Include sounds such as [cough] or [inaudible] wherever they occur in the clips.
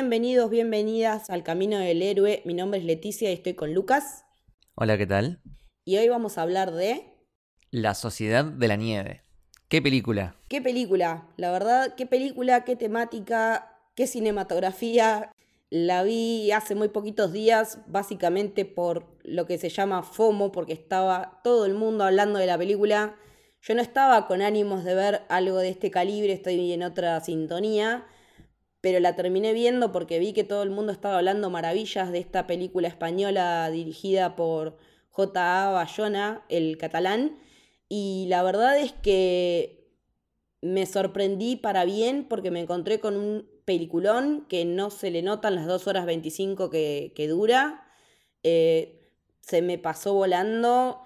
Bienvenidos, bienvenidas al Camino del Héroe. Mi nombre es Leticia y estoy con Lucas. Hola, ¿qué tal? Y hoy vamos a hablar de... La Sociedad de la Nieve. ¿Qué película? ¿Qué película? La verdad, qué película, qué temática, qué cinematografía. La vi hace muy poquitos días, básicamente por lo que se llama FOMO, porque estaba todo el mundo hablando de la película. Yo no estaba con ánimos de ver algo de este calibre, estoy en otra sintonía pero la terminé viendo porque vi que todo el mundo estaba hablando maravillas de esta película española dirigida por J.A. Bayona, el catalán, y la verdad es que me sorprendí para bien porque me encontré con un peliculón que no se le notan las 2 horas 25 que, que dura, eh, se me pasó volando,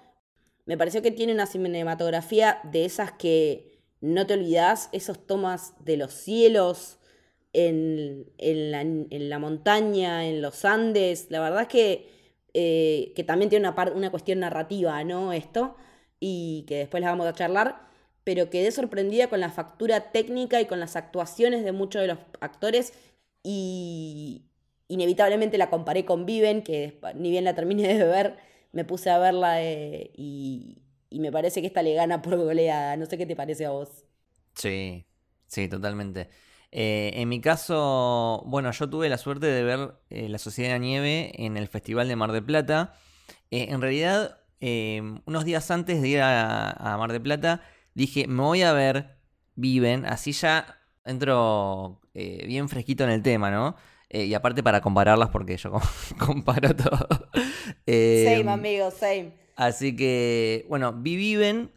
me pareció que tiene una cinematografía de esas que no te olvidas, esos tomas de los cielos, en, la, montaña, en los Andes. La verdad es que, eh, que también tiene una, una cuestión narrativa, ¿no? Esto, y que después la vamos a charlar, pero quedé sorprendida con la factura técnica y con las actuaciones de muchos de los actores y inevitablemente la comparé con Viven, que ni bien la terminé de ver, me puse a verla eh, y, y me parece que esta le gana por goleada. No sé qué te parece a vos. Sí, sí, totalmente. Eh, en mi caso, bueno, yo tuve la suerte de ver eh, La Sociedad de la Nieve en el Festival de Mar del Plata. Eh, en realidad, unos días antes de ir a, Mar del Plata, dije, me voy a ver Viven, así ya entro bien fresquito en el tema, ¿no? y aparte para compararlas, porque yo [laughs] comparo todo. same, amigo, same. Así que, bueno, vi Viven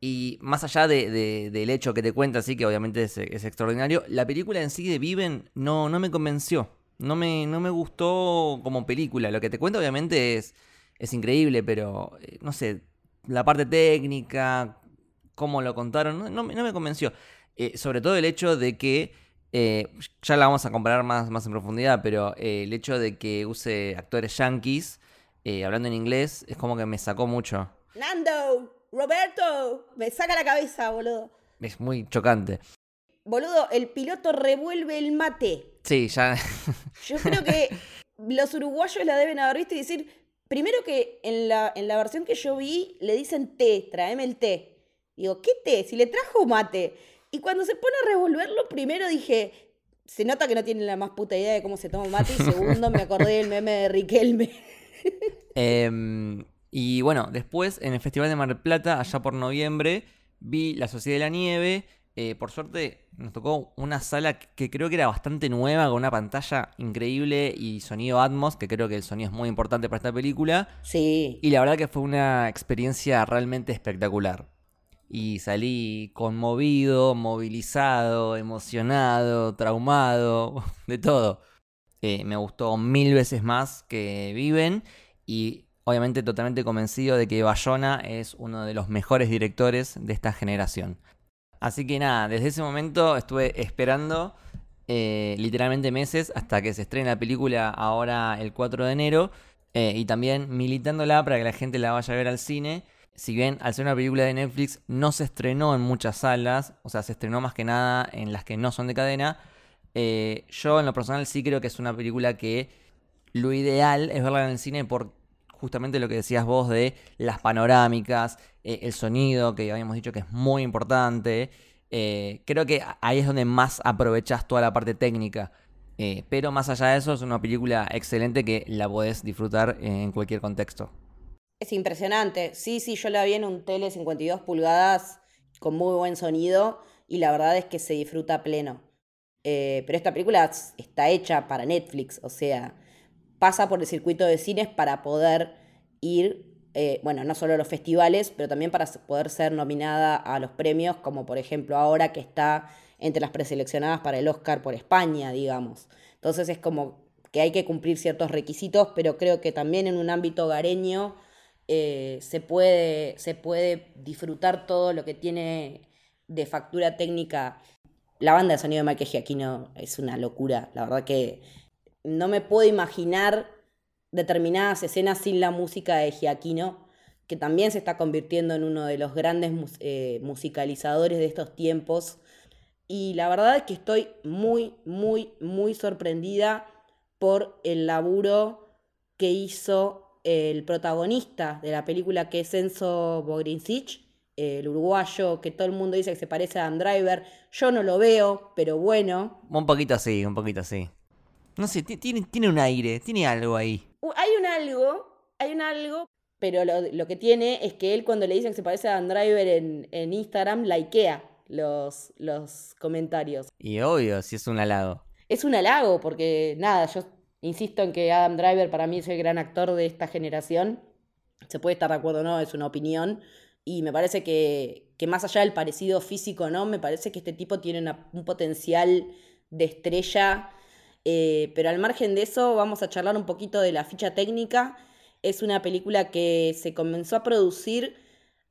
y más allá de, del hecho que te cuenta, así que obviamente es, extraordinario, la película en sí de Viven no, no me convenció. No me, no me gustó como película. Lo que te cuenta obviamente es, es increíble, pero eh, no sé, la parte técnica, cómo lo contaron, no, me convenció. Eh, sobre todo el hecho de que, eh, ya la vamos a comparar más, más en profundidad, pero el hecho de que use actores yankees hablando en inglés es como que me sacó mucho. Nando. Roberto, me saca la cabeza, boludo. Es muy chocante. Boludo, el piloto revuelve el mate. Sí, ya. [laughs] Yo creo que los uruguayos la deben haber visto y decir, primero que en la, en la versión que yo vi le dicen té, tráeme el té. Digo, ¿qué té? Si le trajo mate. Y cuando se pone a revolverlo, primero dije, se nota que no tiene la más puta idea de cómo se toma mate. Y segundo, me acordé del meme de Riquelme. [laughs] eh, y bueno, después en el Festival de Mar del Plata, allá por noviembre, vi La Sociedad de la Nieve. Eh, por suerte nos tocó una sala que creo que era bastante nueva, con una pantalla increíble y sonido Atmos, que creo que el sonido es muy importante para esta película. Sí. Y la verdad que fue una experiencia realmente espectacular. Y salí conmovido, movilizado, emocionado, traumado, [laughs] de todo. Eh, me gustó mil veces más que Viven. Y obviamente totalmente convencido de que Bayona es uno de los mejores directores de esta generación. Así que nada, desde ese momento estuve esperando eh, literalmente meses hasta que se estrene la película ahora el 4 de enero eh, y también militándola para que la gente la vaya a ver al cine. Si bien al ser una película de Netflix no se estrenó en muchas salas, o sea, se estrenó más que nada en las que no son de cadena, eh, yo en lo personal sí creo que es una película que lo ideal es verla en el cine por justamente lo que decías vos de las panorámicas, eh, el sonido, que habíamos dicho que es muy importante. Eh, creo que ahí es donde más aprovechas toda la parte técnica. Eh, pero más allá de eso, es una película excelente que la podés disfrutar en cualquier contexto. Es impresionante. Sí, sí, yo la vi en un tele 52 pulgadas con muy buen sonido y la verdad es que se disfruta pleno. pero esta película está hecha para Netflix, o sea, pasa por el circuito de cines para poder ir, eh, bueno, no solo a los festivales, pero también para poder ser nominada a los premios, como por ejemplo ahora que está entre las preseleccionadas para el Oscar por España, digamos. Entonces es como que hay que cumplir ciertos requisitos, pero creo que también en un ámbito hogareño eh, se, puede, se puede disfrutar todo lo que tiene de factura técnica. La banda de sonido de Michael Giacchino es una locura. La verdad que no me puedo imaginar determinadas escenas sin la música de Giacchino, que también se está convirtiendo en uno de los grandes eh, musicalizadores de estos tiempos. Y la verdad es que estoy muy, muy, muy sorprendida por el laburo que hizo el protagonista de la película, que es Enzo Bogrincic, el uruguayo que todo el mundo dice que se parece a Dan Driver. Yo no lo veo, pero bueno. Un poquito así, un poquito así. No sé, tiene, tiene un aire, tiene algo ahí. Hay un algo, hay un algo, pero lo, que tiene es que él cuando le dicen que se parece a Dan Driver en, en Instagram, likea los, los comentarios. Y obvio, si es un halago. Es un halago, porque nada, yo insisto en que Adam Driver para mí es el gran actor de esta generación. Se puede estar de acuerdo o no, es una opinión, y me parece que, más allá del parecido físico, ¿no? Me parece que este tipo tiene un potencial de estrella, eh, pero al margen de eso vamos a charlar un poquito de la ficha técnica. Es una película que se comenzó a producir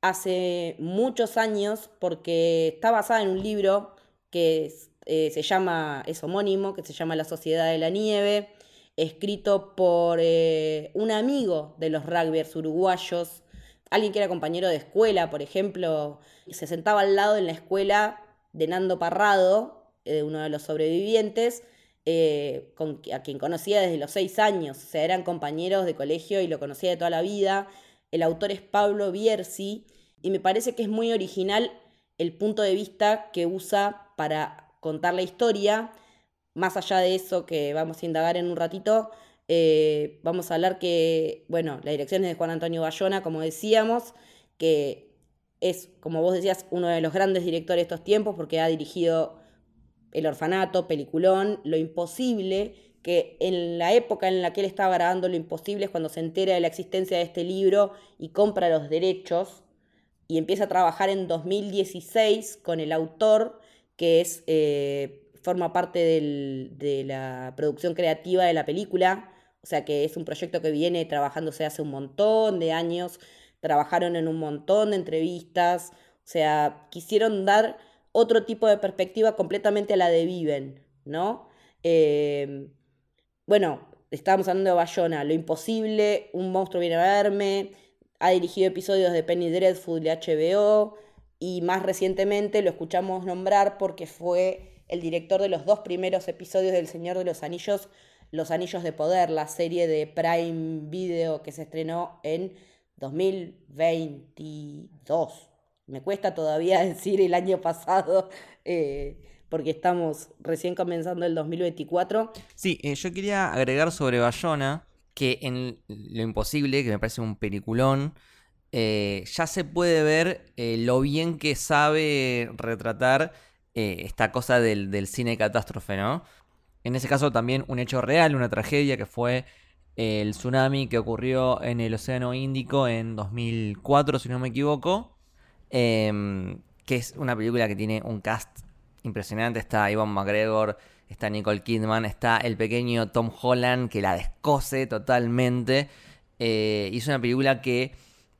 hace muchos años porque está basada en un libro que eh, se llama, es homónimo, que se llama La Sociedad de la Nieve, escrito por eh, un amigo de los rugbyers uruguayos, alguien que era compañero de escuela, por ejemplo, se sentaba al lado en la escuela de Nando Parrado, uno de los sobrevivientes, eh, a quien conocía desde los seis años, o sea, eran compañeros de colegio y lo conocía de toda la vida. El autor es Pablo Bierzi y me parece que es muy original el punto de vista que usa para contar la historia. Más allá de eso que vamos a indagar en un ratito, eh, vamos a hablar que, bueno, la dirección es de Juan Antonio Bayona, como decíamos, que es, como vos decías, uno de los grandes directores de estos tiempos porque ha dirigido El Orfanato, Peliculón, Lo Imposible, que en la época en la que él estaba grabando Lo Imposible es cuando se entera de la existencia de este libro y compra los derechos y empieza a trabajar en 2016 con el autor, que es, eh, forma parte de la producción creativa de la película. O sea que es un proyecto que viene trabajándose hace un montón de años, trabajaron en un montón de entrevistas, o sea, quisieron dar otro tipo de perspectiva completamente a la de Viven, ¿no? Em, bueno, estábamos hablando de Bayona, Lo Imposible, Un monstruo viene a verme, ha dirigido episodios de Penny Dreadful de HBO y más recientemente lo escuchamos nombrar porque fue el director de los dos primeros episodios del Señor de los Anillos los Anillos de Poder, la serie de Prime Video que se estrenó en 2022. Me cuesta todavía [laughs] decir el año pasado eh, porque estamos recién comenzando el 2024. Sí, eh, yo quería agregar sobre Bayona que en Lo Imposible, que me parece un peliculón, eh, ya se puede ver lo bien que sabe retratar esta cosa del, del cine catástrofe, ¿no? En ese caso también un hecho real, una tragedia que fue el tsunami que ocurrió en el Océano Índico en 2004, si no me equivoco. Em, que es una película que tiene un cast impresionante. Está Ivan McGregor, está Nicole Kidman, está el pequeño Tom Holland que la descose totalmente. Eh, y es una película que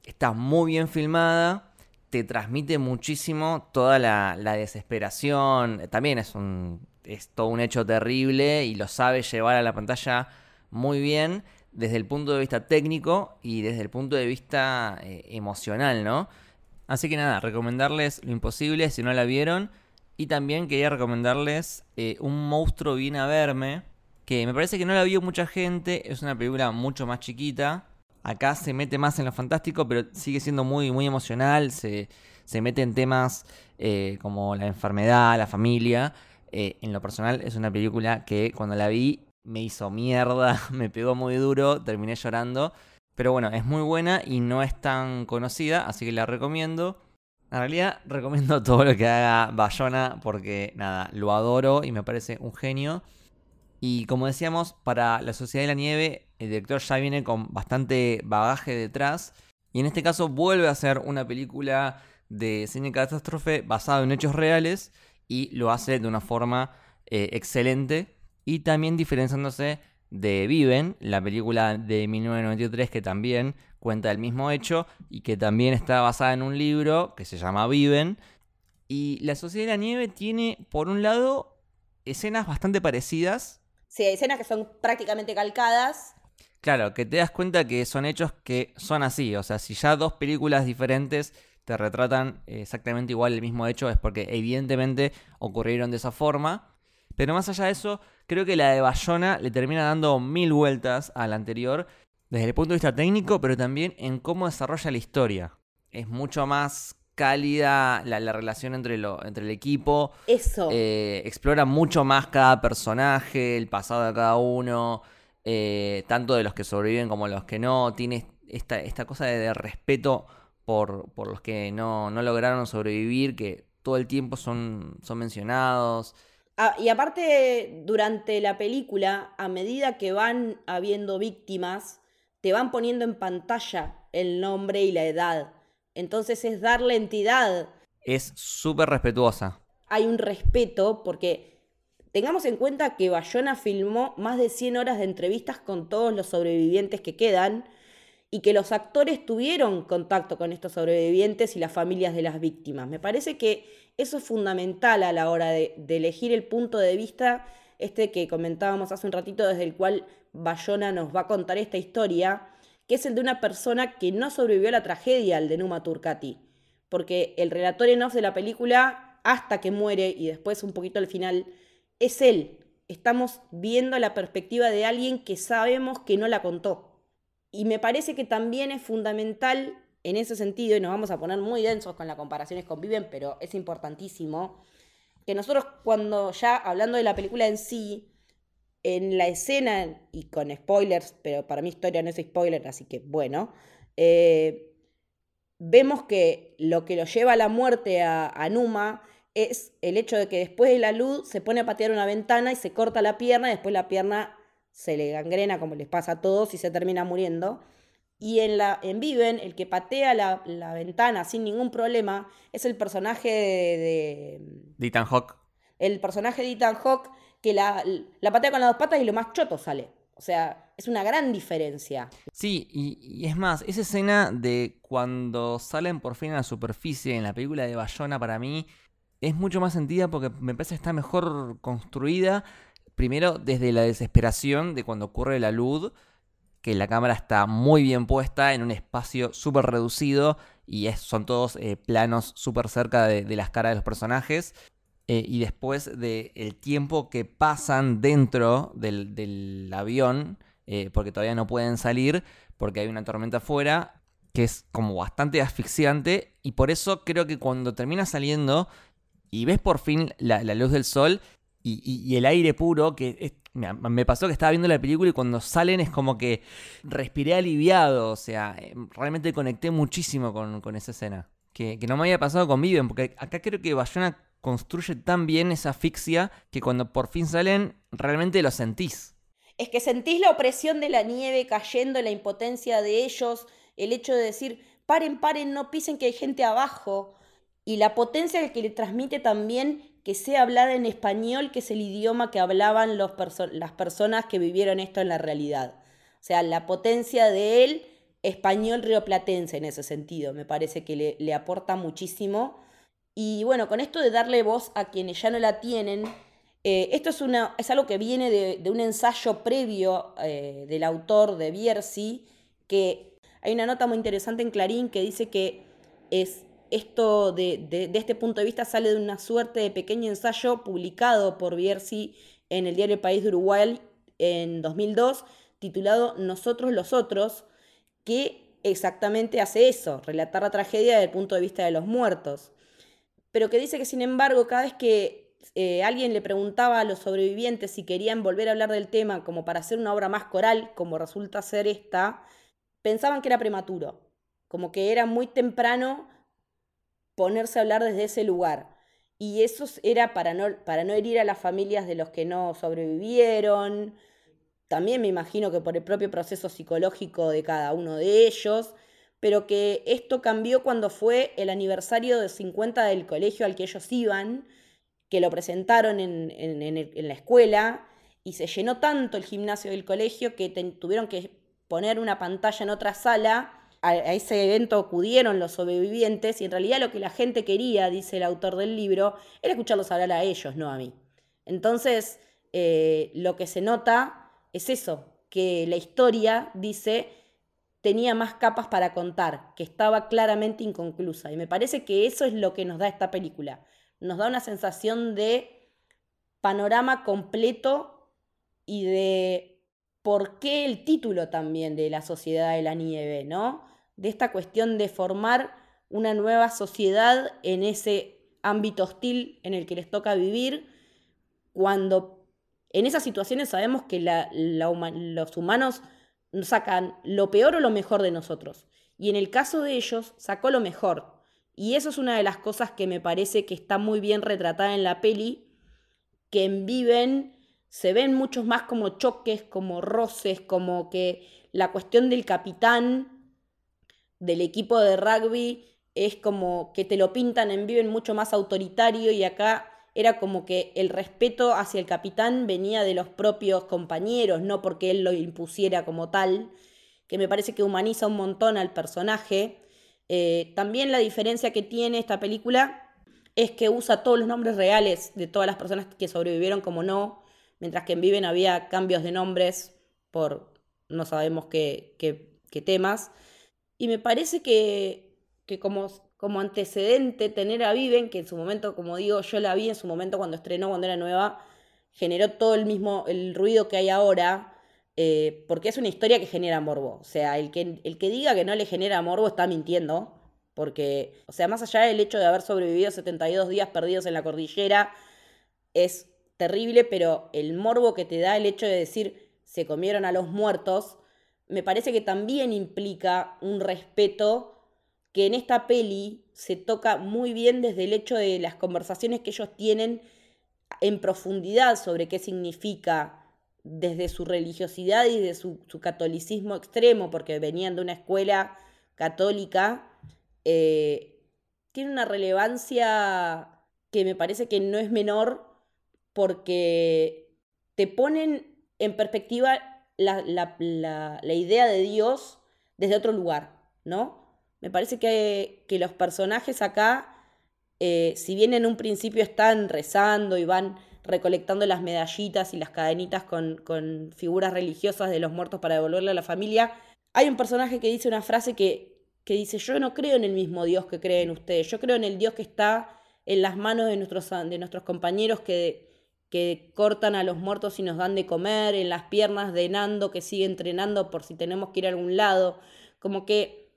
está muy bien filmada, te transmite muchísimo toda la desesperación. También es un es todo un hecho terrible y lo sabe llevar a la pantalla muy bien desde el punto de vista técnico y desde el punto de vista eh, emocional, ¿no? Así que nada, recomendarles Lo Imposible si no la vieron. Y también quería recomendarles eh, Un monstruo viene a verme, que me parece que no la vio mucha gente, es una película mucho más chiquita. Acá se mete más en lo fantástico, pero sigue siendo muy, muy emocional, se, se mete en temas eh, como la enfermedad, la familia. Eh, en lo personal es una película que cuando la vi me hizo mierda, [laughs] me pegó muy duro, terminé llorando. Pero bueno, es muy buena y no es tan conocida, así que la recomiendo. En realidad [laughs] recomiendo todo lo que haga Bayona porque nada, lo adoro y me parece un genio. Y como decíamos, para La Sociedad de la Nieve, el director ya viene con bastante bagaje detrás. Y en este caso vuelve a hacer una película de cine catástrofe basada en hechos reales y lo hace de una forma eh, excelente. y también diferenciándose de Viven, la película de 1993 que también cuenta el mismo hecho y que también está basada en un libro que se llama Viven. Y La Sociedad de la Nieve tiene, por un lado, escenas bastante parecidas. Sí, hay escenas que son prácticamente calcadas. Claro, que te das cuenta que son hechos que son así. O sea, si ya dos películas diferentes te retratan exactamente igual el mismo hecho, es porque evidentemente ocurrieron de esa forma. Pero más allá de eso, creo que la de Bayona le termina dando mil vueltas a la anterior, desde el punto de vista técnico, pero también en cómo desarrolla la historia. Es mucho más cálida la, relación entre, lo, entre el equipo. Eso. Eh, explora mucho más cada personaje, el pasado de cada uno, eh, tanto de los que sobreviven como los que no. Tiene esta, esta cosa de, respeto por, por, los que no, no, lograron sobrevivir, que todo el tiempo son, son mencionados. Ah, y aparte, durante la película, a medida que van habiendo víctimas, te van poniendo en pantalla el nombre y la edad. Entonces es darle entidad. Es súper respetuosa. Hay un respeto porque tengamos en cuenta que Bayona filmó más de 100 horas de entrevistas con todos los sobrevivientes que quedan y que los actores tuvieron contacto con estos sobrevivientes y las familias de las víctimas. Me parece que eso es fundamental a la hora de, elegir el punto de vista este que comentábamos hace un ratito, desde el cual Bayona nos va a contar esta historia, que es el de una persona que no sobrevivió a la tragedia, el de Numa Turcati. Porque el relator en off de la película, hasta que muere y después un poquito al final, es él. Estamos viendo la perspectiva de alguien que sabemos que no la contó. Y me parece que también es fundamental en ese sentido, y nos vamos a poner muy densos con las comparaciones con Viven, pero es importantísimo, que nosotros cuando ya hablando de la película en sí, en la escena, y con spoilers, pero para mi historia no es spoiler, así que bueno, eh, vemos que lo que lo lleva a la muerte a, a, Numa es el hecho de que después de la luz se pone a patear una ventana y se corta la pierna y después la pierna se le gangrena como les pasa a todos y se termina muriendo. Y en, la, en Viven, el que patea la, ventana sin ningún problema es el personaje de... de Ethan Hawke. El personaje de Ethan Hawke que la, la patea con las dos patas y lo más choto sale. O sea, es una gran diferencia. Sí, y, es más, esa escena de cuando salen por fin a la superficie en la película de Bayona para mí es mucho más sentida porque me parece que está mejor construida. Primero, desde la desesperación de cuando ocurre la luz, que la cámara está muy bien puesta en un espacio súper reducido y son todos eh, planos súper cerca de, las caras de los personajes. Eh, y después del el tiempo que pasan dentro del, avión, eh, porque todavía no pueden salir, porque hay una tormenta afuera, que es como bastante asfixiante. Y por eso creo que cuando termina saliendo y ves por fin la, luz del sol y, el aire puro, que me pasó que estaba viendo la película y cuando salen es como que respiré aliviado, o sea, eh, realmente conecté muchísimo con, esa escena. Que, no me había pasado con Viven, porque acá creo que Bayona construye tan bien esa asfixia que cuando por fin salen, realmente lo sentís. Es que sentís la opresión de la nieve cayendo, la impotencia de ellos, el hecho de decir, paren, paren, no pisen que hay gente abajo. Y la potencia que le transmite también que sea hablada en español, que es el idioma que hablaban las personas que vivieron esto en la realidad. O sea, la potencia de él, español rioplatense en ese sentido, me parece que le, aporta muchísimo. Y bueno, con esto de darle voz a quienes ya no la tienen, eh, esto es, una, es algo que viene de, un ensayo previo eh, del autor de Bierzi, que hay una nota muy interesante en Clarín que dice que es esto de, este punto de vista sale de una suerte de pequeño ensayo publicado por Bierzi en el diario País de Uruguay en 2002, titulado Nosotros los Otros, que exactamente hace eso, relatar la tragedia desde el punto de vista de los muertos. Pero que dice que, sin embargo, cada vez que eh, alguien le preguntaba a los sobrevivientes si querían volver a hablar del tema como para hacer una obra más coral, como resulta ser esta, pensaban que era prematuro, como que era muy temprano ponerse a hablar desde ese lugar. Y eso era para no, para no herir a las familias de los que no sobrevivieron. También me imagino que por el propio proceso psicológico de cada uno de ellos, pero que esto cambió cuando fue el aniversario de 50 del colegio al que ellos iban, que lo presentaron en, en la escuela y se llenó tanto el gimnasio del colegio que tuvieron que poner una pantalla en otra sala. A, ese evento acudieron los sobrevivientes y en realidad lo que la gente quería, dice el autor del libro, era escucharlos hablar a ellos, no a mí. Entonces, eh, lo que se nota es eso, que la historia, dice, tenía más capas para contar, que estaba claramente inconclusa. Y me parece que eso es lo que nos da esta película. Nos da una sensación de panorama completo y de por qué el título también de la sociedad de la nieve, ¿no? De esta cuestión de formar una nueva sociedad en ese ámbito hostil en el que les toca vivir, cuando en esas situaciones sabemos que los humanos sacan lo peor o lo mejor de nosotros. Y en el caso de ellos, sacó lo mejor. Y eso es una de las cosas que me parece que está muy bien retratada en la peli, que en Viven se ven muchos más como choques, como roces, como que la cuestión del capitán del equipo de rugby es como que te lo pintan en Viven mucho más autoritario y acá era como que el respeto hacia el capitán venía de los propios compañeros, no porque él lo impusiera como tal, que me parece que humaniza un montón al personaje. Eh, también la diferencia que tiene esta película es que usa todos los nombres reales de todas las personas que sobrevivieron como no, mientras que en Viven había cambios de nombres por no sabemos qué, temas. Y me parece que, que como como antecedente tener a Viven, que en su momento, como digo, yo la vi en su momento cuando estrenó, cuando era nueva, generó todo el mismo, el ruido que hay ahora, eh, porque es una historia que genera morbo. O sea, el que, el que diga que no le genera morbo está mintiendo, porque, o sea, más allá del hecho de haber sobrevivido 72 días perdidos en la cordillera, es terrible, pero el morbo que te da el hecho de decir se comieron a los muertos, me parece que también implica un respeto que en esta peli se toca muy bien desde el hecho de las conversaciones que ellos tienen en profundidad sobre qué significa desde su religiosidad y de su, catolicismo extremo, porque venían de una escuela católica, eh, tiene una relevancia que me parece que no es menor porque te ponen en perspectiva la, la idea de Dios desde otro lugar, ¿no? Me parece que, los personajes acá, eh, si bien en un principio están rezando y van recolectando las medallitas y las cadenitas con, con figuras religiosas de los muertos para devolverle a la familia, hay un personaje que dice una frase que, que dice, yo no creo en el mismo Dios que creen ustedes, yo creo en el Dios que está en las manos de nuestros, de nuestros compañeros que, que cortan a los muertos y nos dan de comer, en las piernas de Nando que sigue entrenando por si tenemos que ir a algún lado, como que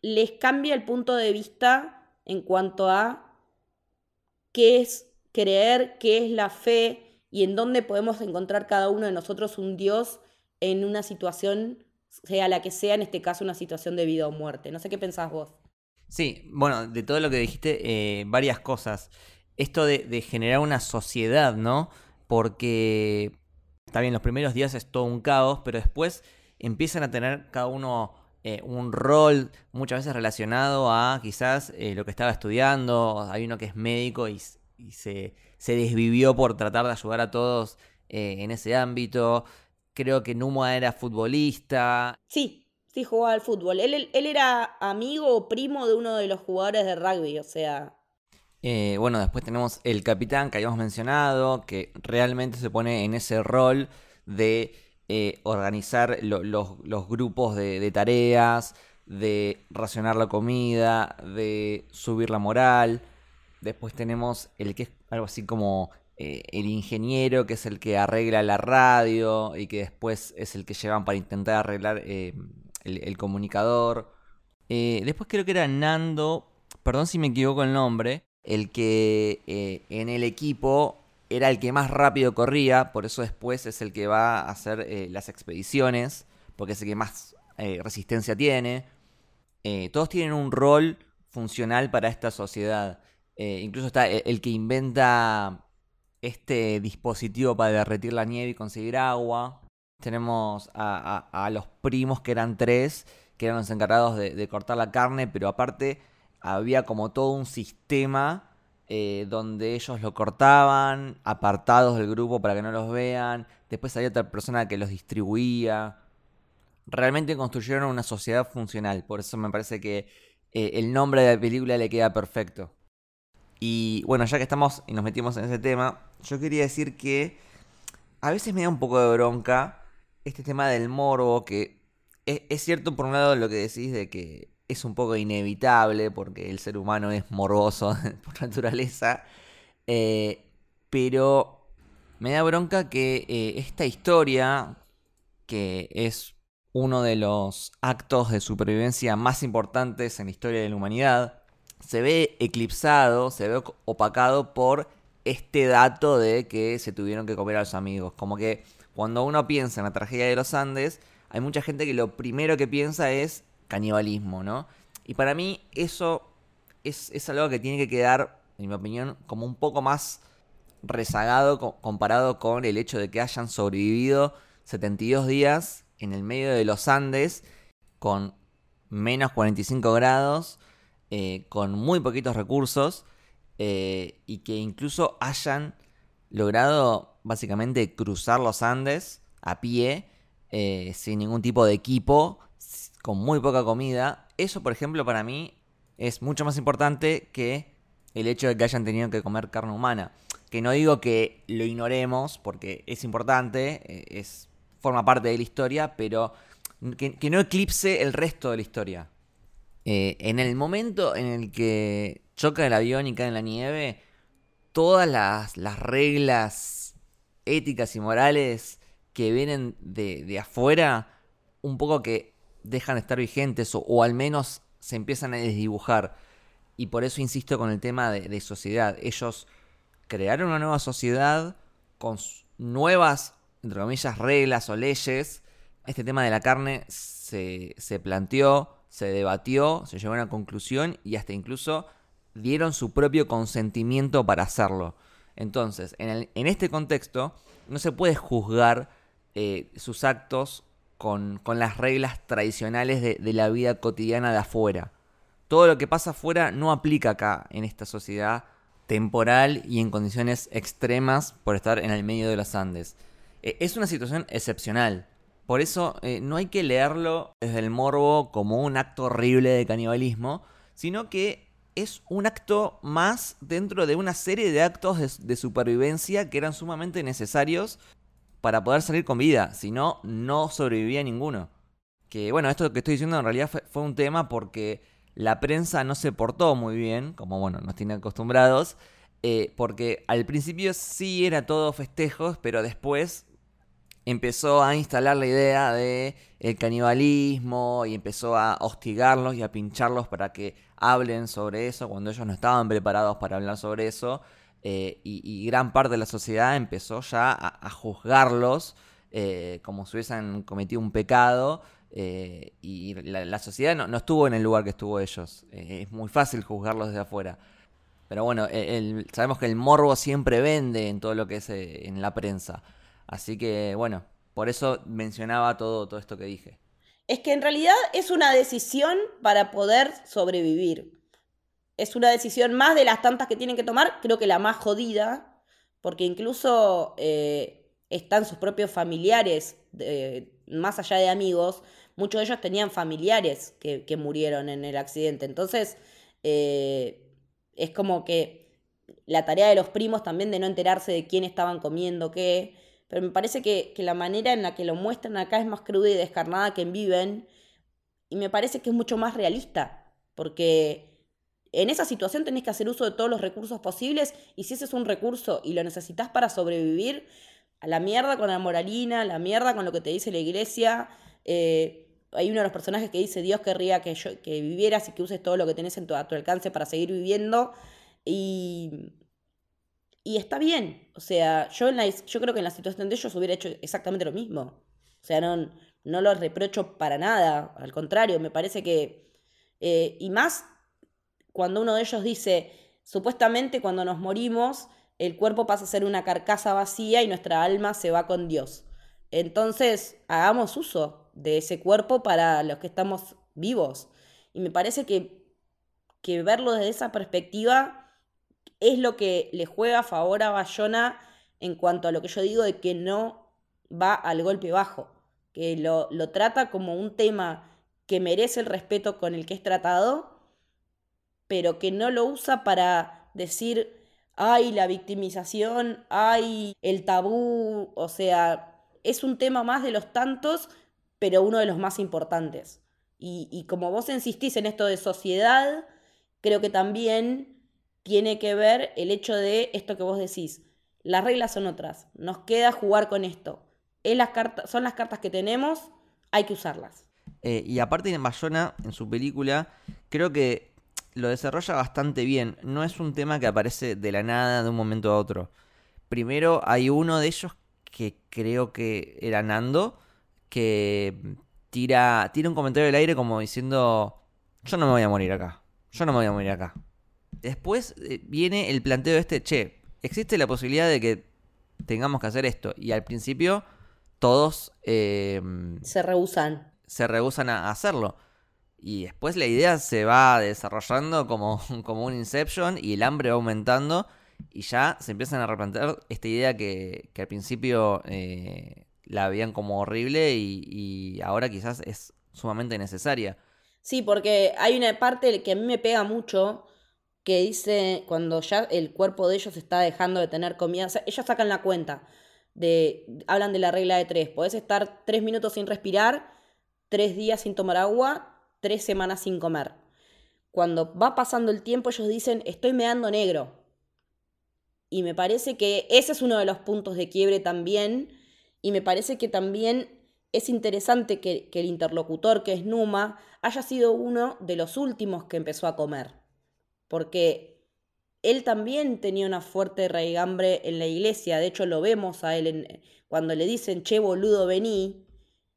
les cambia el punto de vista en cuanto a qué es creer, qué es la fe y en dónde podemos encontrar cada uno de nosotros un Dios en una situación, sea la que sea, en este caso una situación de vida o muerte. No sé qué pensás vos. Sí, bueno, de todo lo que dijiste, eh, varias cosas. Esto de, de generar una sociedad, ¿no? Porque está bien, los primeros días es todo un caos, pero después empiezan a tener cada uno eh, un rol muchas veces relacionado a quizás eh, lo que estaba estudiando. Hay uno que es médico y, se, desvivió por tratar de ayudar a todos eh, en ese ámbito. Creo que Numa era futbolista. Sí, sí jugaba al fútbol. Él, él era amigo o primo de uno de los jugadores de rugby, o sea... bueno, después tenemos el capitán que habíamos mencionado, que realmente se pone en ese rol de eh, organizar los, grupos de, tareas, de racionar la comida, de subir la moral. Después tenemos el que es algo así como eh, el ingeniero, que es el que arregla la radio y que después es el que llevan para intentar arreglar eh, el, comunicador. después creo que era Nando, perdón si me equivoco el nombre, el que en el equipo era el que más rápido corría, por eso después es el que va a hacer eh, las expediciones, porque es el que más eh, resistencia tiene. Eh, todos tienen un rol funcional para esta sociedad. incluso está el, que inventa este dispositivo para derretir la nieve y conseguir agua. Tenemos a, los primos que eran tres, que eran los encargados de cortar la carne, pero aparte había como todo un sistema eh, donde ellos lo cortaban, apartados del grupo para que no los vean. Después había otra persona que los distribuía. Realmente construyeron una sociedad funcional. Por eso me parece que eh, el nombre de la película le queda perfecto. Y bueno, ya que estamos y nos metimos en ese tema, yo quería decir que a veces me da un poco de bronca este tema del morbo, que es, cierto por un lado lo que decís de que es un poco inevitable, porque el ser humano es morboso [laughs] por naturaleza, eh, pero me da bronca que eh, esta historia, que es uno de los actos de supervivencia más importantes en la historia de la humanidad, se ve eclipsado, se ve opacado por este dato de que se tuvieron que comer a los amigos. Como que cuando uno piensa en la tragedia de los Andes, hay mucha gente que lo primero que piensa es canibalismo, ¿no? Y para mí eso es, algo que tiene que quedar, en mi opinión, como un poco más rezagado comparado con el hecho de que hayan sobrevivido 72 días en el medio de los Andes con menos 45 grados, eh, con muy poquitos recursos eh, y que incluso hayan logrado básicamente cruzar los Andes a pie, eh, sin ningún tipo de equipo, con muy poca comida. Eso, por ejemplo, para mí es mucho más importante que el hecho de que hayan tenido que comer carne humana. Que no digo que lo ignoremos, porque es importante, es, forma parte de la historia, pero que, no eclipse el resto de la historia. Eh, en el momento en el que choca el avión y cae en la nieve, todas las, reglas éticas y morales que vienen de, afuera, un poco que dejan de estar vigentes o, al menos se empiezan a desdibujar. Y por eso insisto con el tema de, sociedad. Ellos crearon una nueva sociedad con nuevas, entre comillas, reglas o leyes. Este tema de la carne se, se planteó se debatió, se llegó a una conclusión y hasta incluso dieron su propio consentimiento para hacerlo. Entonces, en, este contexto, no se puede juzgar eh, sus actos con, las reglas tradicionales de, la vida cotidiana de afuera. Todo lo que pasa afuera no aplica acá, en esta sociedad temporal y en condiciones extremas por estar en el medio de los Andes. E, es una situación excepcional. Por eso eh, no hay que leerlo desde el morbo como un acto horrible de canibalismo, sino que es un acto más dentro de una serie de actos de, supervivencia que eran sumamente necesarios para poder salir con vida, si no, no sobrevivía ninguno. Que bueno, esto que estoy diciendo en realidad fue, un tema porque la prensa no se portó muy bien, como bueno, nos tiene acostumbrados, eh, porque al principio sí era todo festejos, pero después empezó a instalar la idea de el canibalismo y empezó a hostigarlos y a pincharlos para que hablen sobre eso cuando ellos no estaban preparados para hablar sobre eso eh, y, gran parte de la sociedad empezó ya a, juzgarlos eh, como si hubiesen cometido un pecado eh, y la, sociedad no, estuvo en el lugar que estuvo ellos es muy fácil juzgarlos desde afuera pero bueno sabemos que el morbo siempre vende en todo lo que es en la prensa Así que bueno, por eso mencionaba todo, todo esto que dije. Es que en realidad es una decisión para poder sobrevivir. Es una decisión más de las tantas que tienen que tomar, creo que la más jodida, porque incluso eh, están sus propios familiares, más allá de amigos, muchos de ellos tenían familiares que, murieron en el accidente. Entonces, eh, es como que la tarea de los primos también de no enterarse de quién estaban comiendo qué pero me parece que, la manera en la que lo muestran acá es más cruda y descarnada que en Viven, y me parece que es mucho más realista, porque en esa situación tenés que hacer uso de todos los recursos posibles, y si ese es un recurso y lo necesitas para sobrevivir, a la mierda con la moralina, a la mierda con lo que te dice la iglesia. Eh, hay uno de los personajes que dice, Dios querría que, yo, que vivieras y que uses todo lo que tenés en tu, a tu alcance para seguir viviendo. Y y está bien. O sea, yo, en la, yo creo que en la situación de ellos hubiera hecho exactamente lo mismo. O sea, no, no lo reprocho para nada. Al contrario, me parece que... Eh, y más cuando uno de ellos dice, supuestamente cuando nos morimos, el cuerpo pasa a ser una carcasa vacía y nuestra alma se va con Dios. Entonces, hagamos uso de ese cuerpo para los que estamos vivos. Y me parece que, que verlo desde esa perspectiva es lo que le juega a favor a Bayona en cuanto a lo que yo digo de que no va al golpe bajo, que lo, lo trata como un tema que merece el respeto con el que es tratado, pero que no lo usa para decir, ay, la victimización, ay, el tabú, o sea, es un tema más de los tantos, pero uno de los más importantes. Y, y como vos insistís en esto de sociedad, creo que también tiene que ver el hecho de esto que vos decís. Las reglas son otras. Nos queda jugar con esto. Es las cartas, son las cartas que tenemos, hay que usarlas. Eh, y aparte en Bayona, en su película, creo que lo desarrolla bastante bien. No es un tema que aparece de la nada de un momento a otro. Primero hay uno de ellos que creo que era Nando, que tira, tira un comentario del aire como diciendo, yo no me voy a morir acá, yo no me voy a morir acá. Después eh, viene el planteo de este, che, existe la posibilidad de que tengamos que hacer esto. Y al principio todos... Eh, se rehusan. Se rehusan a hacerlo. Y después la idea se va desarrollando como, [laughs] como un Inception y el hambre va aumentando y ya se empiezan a replantear esta idea que, que al principio eh, la veían como horrible y, ahora quizás es sumamente necesaria. Sí, porque hay una parte que a mí me pega mucho que dice cuando ya el cuerpo de ellos está dejando de tener comida, ellos sacan la cuenta, de, hablan de la regla de tres, podés estar tres minutos sin respirar, tres días sin tomar agua, tres semanas sin comer. Cuando va pasando el tiempo ellos dicen, estoy meando negro. Y me parece que ese es uno de los puntos de quiebre también, y me parece que también es interesante que, el interlocutor, que es Numa, haya sido uno de los últimos que empezó a comer. Porque él también tenía una fuerte raigambre en la iglesia, de hecho lo vemos a él cuando le dicen, che boludo, vení,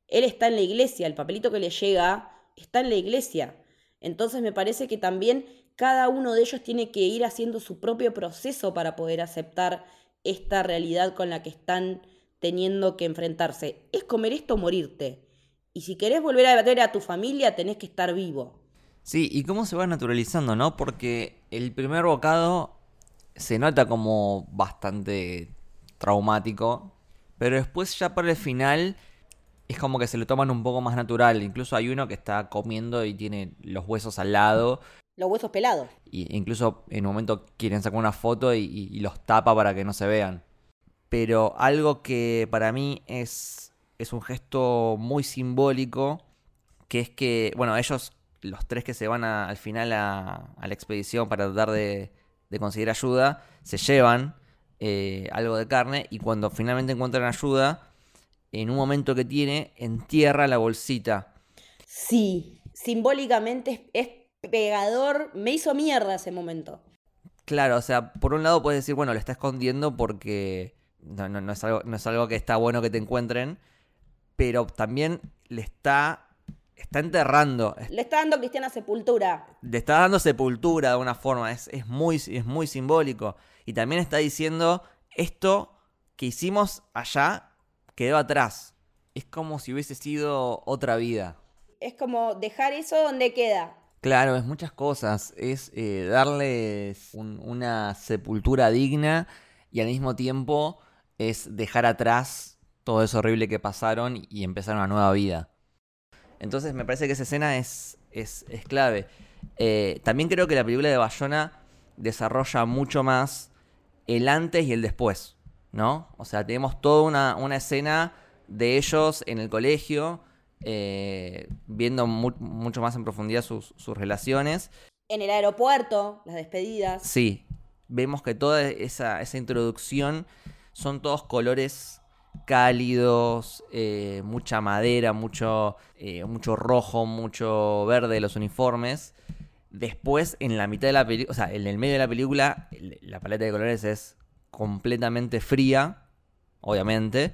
él está en la iglesia, el papelito que le llega está en la iglesia. Entonces me parece que también cada uno de ellos tiene que ir haciendo su propio proceso para poder aceptar esta realidad con la que están teniendo que enfrentarse. Es comer esto o morirte. Y si querés volver a ver a tu familia, tenés que estar vivo. Sí, y cómo se va naturalizando, ¿no? Porque el primer bocado se nota como bastante traumático, pero después ya para el final es como que se lo toman un poco más natural. Incluso hay uno que está comiendo y tiene los huesos al lado. Los huesos pelados. Y incluso en un momento quieren sacar una foto y, y los tapa para que no se vean. Pero algo que para mí es, es un gesto muy simbólico, que es que, bueno, ellos los tres que se van al final a, la expedición para tratar de, conseguir ayuda, se llevan eh, algo de carne y cuando finalmente encuentran ayuda, en un momento que tiene, entierra la bolsita. Sí, simbólicamente es, pegador, me hizo mierda ese momento. Claro, o sea, por un lado puedes decir, bueno, le está escondiendo porque no, no, es algo, no es algo que está bueno que te encuentren, pero también le está está enterrando. Le está dando cristiana sepultura. Le está dando sepultura de una forma. Es, muy, es muy simbólico. Y también está diciendo, esto que hicimos allá quedó atrás. Es como si hubiese sido otra vida. Es como dejar eso donde queda. Claro, es muchas cosas. Es eh, darles una sepultura digna y al mismo tiempo es dejar atrás todo eso horrible que pasaron y empezar una nueva vida. Entonces me parece que esa escena es, es, clave. Eh, también creo que la película de Bayona desarrolla mucho más el antes y el después, ¿no? O sea, tenemos toda una, escena de ellos en el colegio, eh, viendo mucho más en profundidad sus, sus, relaciones. En el aeropuerto, las despedidas. Sí, vemos que toda esa, esa introducción son todos colores cálidos, eh, mucha madera, mucho, eh, mucho rojo, mucho verde de los uniformes. Después, en la mitad de la película, o sea, en el medio de la película, la paleta de colores es completamente fría, obviamente.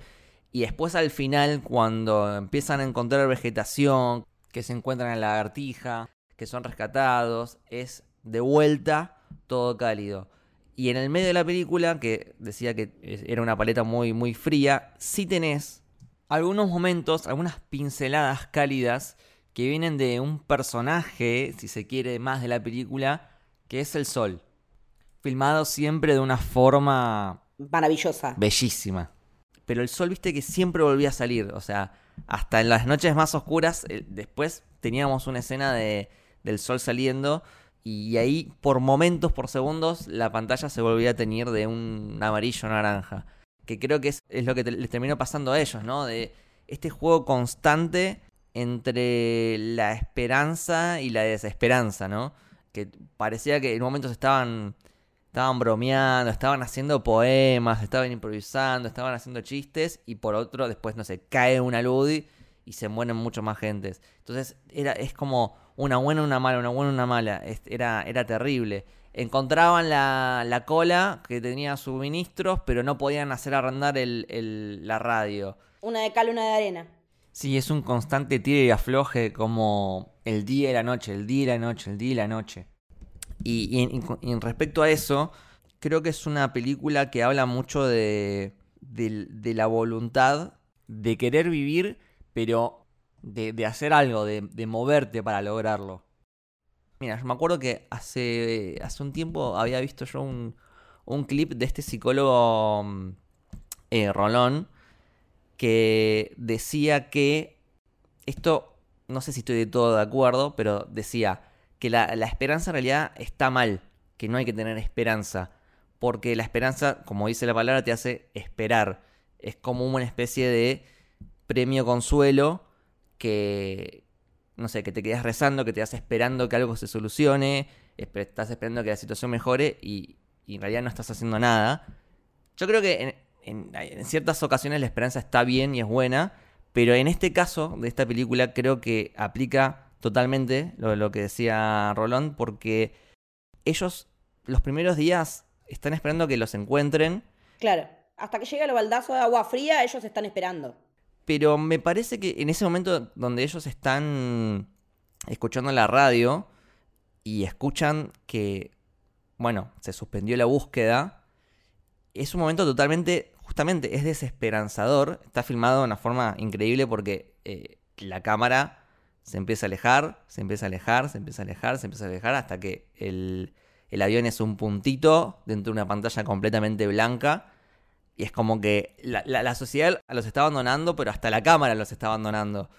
Y después al final, cuando empiezan a encontrar vegetación, que se encuentran en la lagartija, que son rescatados, es de vuelta todo cálido. Y en el medio de la película, que decía que era una paleta muy, muy fría, sí tenés algunos momentos, algunas pinceladas cálidas que vienen de un personaje, si se quiere, más de la película, que es el sol. Filmado siempre de una forma Maravillosa. bellísima. Pero el sol, viste que siempre volvía a salir. O sea, hasta en las noches más oscuras, eh, después teníamos una escena de, del sol saliendo. Y ahí, por momentos, por segundos, la pantalla se volvía a teñir de un amarillo naranja. Que creo que es, es lo que te- les terminó pasando a ellos, ¿no? De este juego constante entre la esperanza y la desesperanza, ¿no? Que parecía que en momentos estaban estaban bromeando, estaban haciendo poemas, estaban improvisando, estaban haciendo chistes y por otro después, no sé, cae una luz y, se mueren mucho más gentes. Entonces era, es como una buena, una mala, una buena, una mala. Es- Era, era terrible. Encontraban la, la cola que tenía suministros, pero no podían hacer arrendar el, el- la radio. Una de cal, una de arena. Sí, es un constante tire y afloje como el día y la noche, el día y la noche, el día y la noche. Y, y respecto a eso, creo que es una película que habla mucho de, de- la voluntad de querer vivir, pero de, de hacer algo, de, de moverte para lograrlo. Mira, yo me acuerdo que hace, hace un tiempo había visto yo un, un clip de este psicólogo mm, eh, Rolón que decía que esto, no sé si estoy de todo de acuerdo, pero decía que la, esperanza en realidad está mal, que no hay que tener esperanza, porque la esperanza, como dice la palabra, te hace esperar. Es como una especie de premio consuelo que, no sé, que te quedas rezando, que te quedas esperando que algo se solucione, estás esperando que la situación mejore y, y en realidad no estás haciendo nada. Yo creo que en- en ciertas ocasiones la esperanza está bien y es buena, pero en este caso de esta película creo que aplica totalmente lo, lo que decía Rolón, porque ellos los primeros días están esperando que los encuentren, Claro. Hasta que llega el baldazo de agua fría, ellos están esperando. pero me parece que en ese momento donde ellos están escuchando la radio y escuchan que, bueno, se suspendió la búsqueda, es un momento totalmente, justamente, es desesperanzador. Está filmado de una forma increíble porque eh, la cámara se empieza a alejar, se empieza a alejar, se empieza a alejar, se empieza a alejar hasta que el, el avión es un puntito dentro de una pantalla completamente blanca. Y es como que la, la- la sociedad los está abandonando, pero hasta la cámara los está abandonando.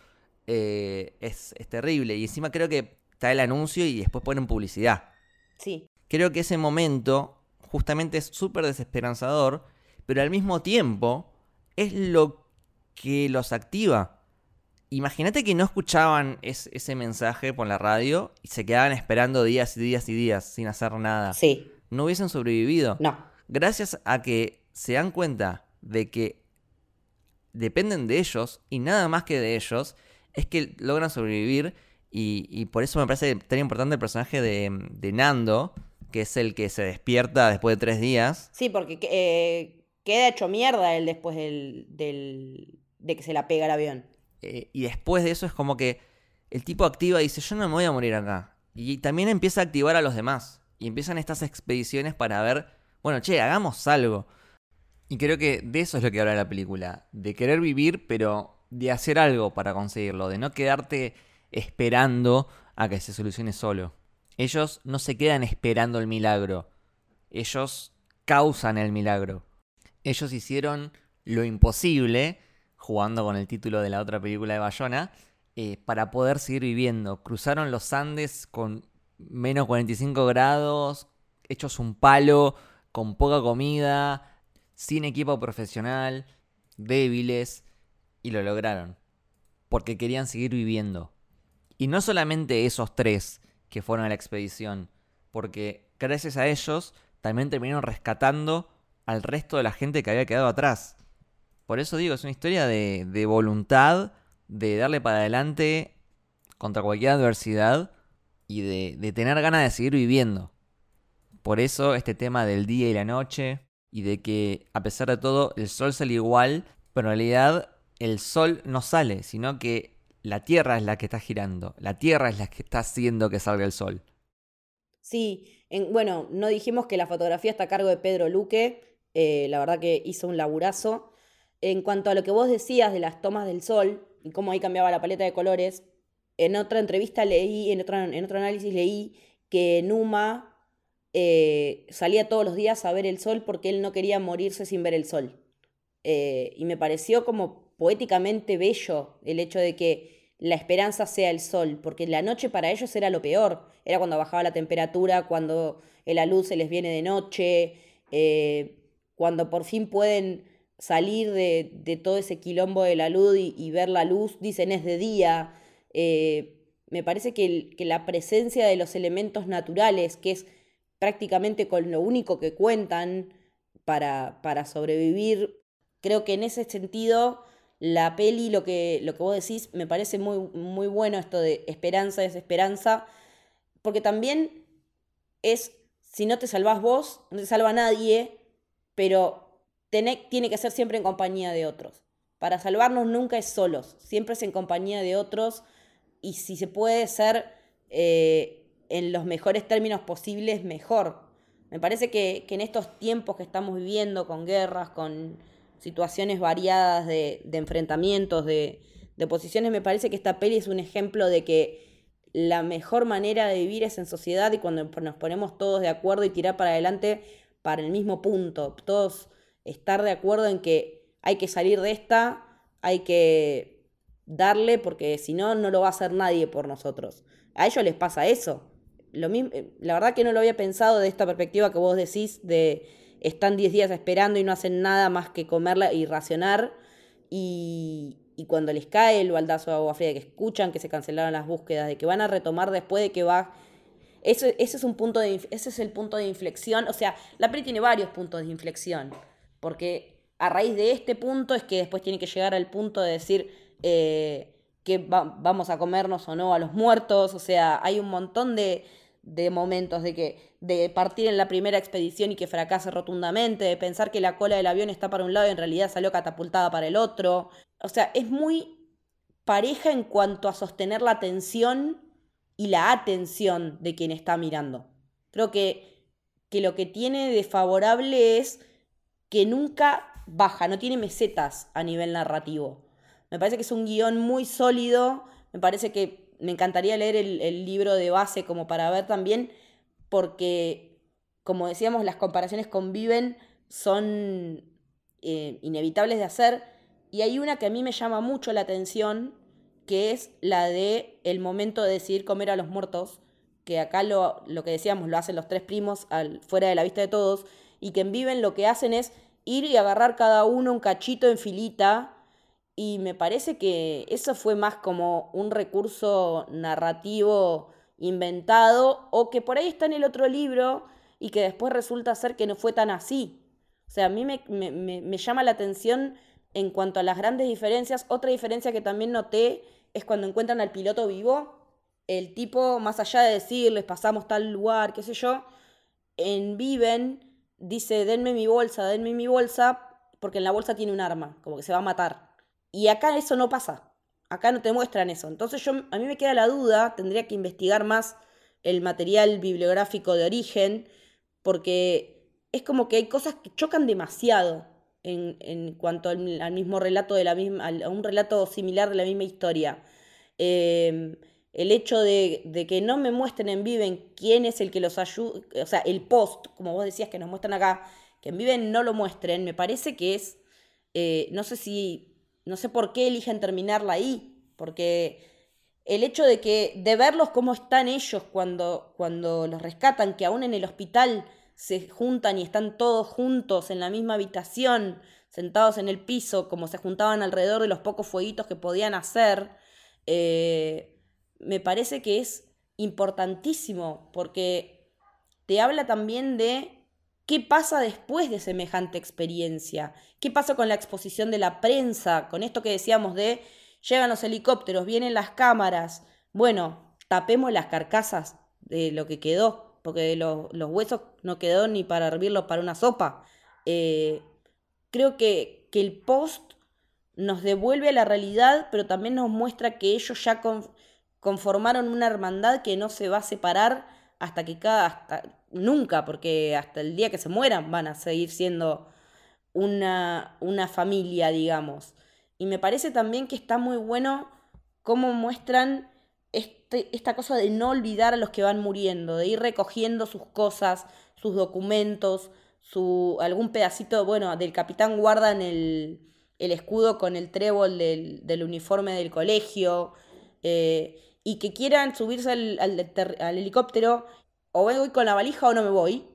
Eh, es, es terrible. Y encima creo que está el anuncio y después ponen publicidad Sí. creo que ese momento justamente es súper desesperanzador, pero al mismo tiempo es lo que los activa. Imagínate que no escuchaban es- ese mensaje por la radio y se quedaban esperando días y días y días sin hacer nada. Sí. No hubiesen sobrevivido. No. Gracias a que se dan cuenta de que dependen de ellos y nada más que de ellos, es que logran sobrevivir y, y por eso me parece tan importante el personaje de, de Nando, que es el que se despierta después de tres días. Sí, porque eh, queda hecho mierda él después del, del- de que se la pega el avión. Eh, y después de eso es como que el tipo activa y dice, yo no me voy a morir acá. Y también empieza a activar a los demás. Y empiezan estas expediciones para ver, bueno, che, hagamos algo. Y creo que de eso es lo que habla la película. De querer vivir, pero de hacer algo para conseguirlo. De no quedarte esperando a que se solucione solo. Ellos no se quedan esperando el milagro. Ellos causan el milagro. Ellos hicieron lo imposible, jugando con el título de la otra película de Bayona, eh, para poder seguir viviendo. Cruzaron los Andes con menos 45 grados, hechos un palo, con poca comida, sin equipo profesional, débiles, y lo lograron. Porque querían seguir viviendo. Y no solamente esos tres que fueron a la expedición, porque gracias a ellos también terminaron rescatando al resto de la gente que había quedado atrás. Por eso digo, es una historia de, de voluntad, de darle para adelante contra cualquier adversidad y de, tener ganas de seguir viviendo. Por eso este tema del día y la noche y de que a pesar de todo el sol sale igual, pero en realidad el sol no sale, sino que la tierra es la que está girando, la tierra es la que está haciendo que salga el sol. Sí, en- bueno, no dijimos que la fotografía está a cargo de Pedro Luque, eh, la verdad que hizo un laburazo. En cuanto a lo que vos decías de las tomas del sol y cómo ahí cambiaba la paleta de colores, en otra entrevista leí, en otro, en otro análisis leí que Numa eh, salía todos los días a ver el sol porque él no quería morirse sin ver el sol. Eh, y me pareció como poéticamente bello el hecho de que la esperanza sea el sol, porque la noche para ellos era lo peor, era cuando bajaba la temperatura, cuando la luz se les viene de noche, eh, cuando por fin pueden salir de, todo ese quilombo de la luz y, ver la luz, dicen es de día. me parece que, que la presencia de los elementos naturales, que es prácticamente con lo único que cuentan para, para sobrevivir. Creo que en ese sentido la peli, lo que, lo que vos decís, me parece muy, muy bueno esto de esperanza, desesperanza, porque también es, si no te salvás vos, no te salva nadie, pero tiene que ser siempre en compañía de otros. Para salvarnos nunca es solos, siempre es en compañía de otros y si se puede ser eh, en los mejores términos posibles mejor. Me parece que, en estos tiempos que estamos viviendo, con guerras, con situaciones variadas de, enfrentamientos, de, de posiciones, me parece que esta peli es un ejemplo de que la mejor manera de vivir es en sociedad y cuando nos ponemos todos de acuerdo y tirar para adelante para el mismo punto, todos estar de acuerdo en que hay que salir de esta, hay que darle porque si no, no lo va a hacer nadie por nosotros. A ellos les pasa eso. Eh, la verdad que no lo había pensado de esta perspectiva que vos decís de están 10 días esperando y no hacen nada más que comerla y racionar y, cuando les cae el baldazo de agua fría, que escuchan que se cancelaron las búsquedas, de que van a retomar después de que va... Ese, ese es un punto de, ese es el punto de inflexión, o sea, la peli tiene varios puntos de inflexión, porque a raíz de este punto es que después tiene que llegar al punto de decir... Eh, que vamos a comernos o no a los muertos, o sea, hay un montón de, de momentos de que de partir en la primera expedición y que fracase rotundamente, de pensar que la cola del avión está para un lado y en realidad salió catapultada para el otro. O sea, es muy pareja en cuanto a sostener la atención y la atención de quien está mirando. Creo que, que lo que tiene de favorable es que nunca baja, no tiene mesetas a nivel narrativo. Me parece que es un guion muy sólido, me parece que me encantaría leer el, libro de base como para ver también, porque, como decíamos, las comparaciones con Viven son eh, inevitables de hacer, y hay una que a mí me llama mucho la atención, que es la de el momento de decidir comer a los muertos, que acá lo, lo que decíamos lo hacen los tres primos fuera de la vista de todos, y que en Viven lo que hacen es ir y agarrar cada uno un cachito en filita, y me parece que eso fue más como un recurso narrativo inventado o que por ahí está en el otro libro y que después resulta ser que no fue tan así. O sea, a mí me, me, llama la atención en cuanto a las grandes diferencias. Otra diferencia que también noté es cuando encuentran al piloto vivo, el tipo, más allá de decirles pasamos tal lugar, qué sé yo, en Viven dice, denme mi bolsa, denme mi bolsa, porque en la bolsa tiene un arma, como que se va a matar. Y acá eso no pasa. Acá no te muestran eso. Entonces yo, a mí me queda la duda, tendría que investigar más el material bibliográfico de origen, porque es como que hay cosas que chocan demasiado en, en cuanto al, mismo relato de la misma, a un relato similar de la misma historia. Em, el hecho de, que no me muestren en Viven quién es el que los ayuda, o sea, el post, como vos decías que nos muestran acá, que en Viven no lo muestren, me parece que es, eh, no sé si no sé por qué eligen terminarla ahí, porque el hecho de que de verlos cómo están ellos cuando, cuando los rescatan, que aún en el hospital se juntan y están todos juntos en la misma habitación, sentados en el piso, como se juntaban alrededor de los pocos fueguitos que podían hacer, eh, me parece que es importantísimo, porque te habla también de ¿Qué pasa después de semejante experiencia? ¿Qué pasa con la exposición de la prensa? Con esto que decíamos de llegan los helicópteros, vienen las cámaras. Bueno, tapemos las carcasas de lo que quedó, porque los, los huesos no quedó ni para hervirlos para una sopa. Eh, creo que, que, el post nos devuelve a la realidad, pero también nos muestra que ellos ya conformaron una hermandad que no se va a separar hasta que cada, hasta, nunca, porque hasta el día que se mueran van a seguir siendo una, una familia, digamos. Y me parece también que está muy bueno cómo muestran este, esta cosa de no olvidar a los que van muriendo, de ir recogiendo sus cosas, sus documentos, su, algún pedacito, bueno, del capitán guardan el, el escudo con el trébol del, del uniforme del colegio, eh, y que quieran subirse al, helicóptero, o voy con la valija o no me voy,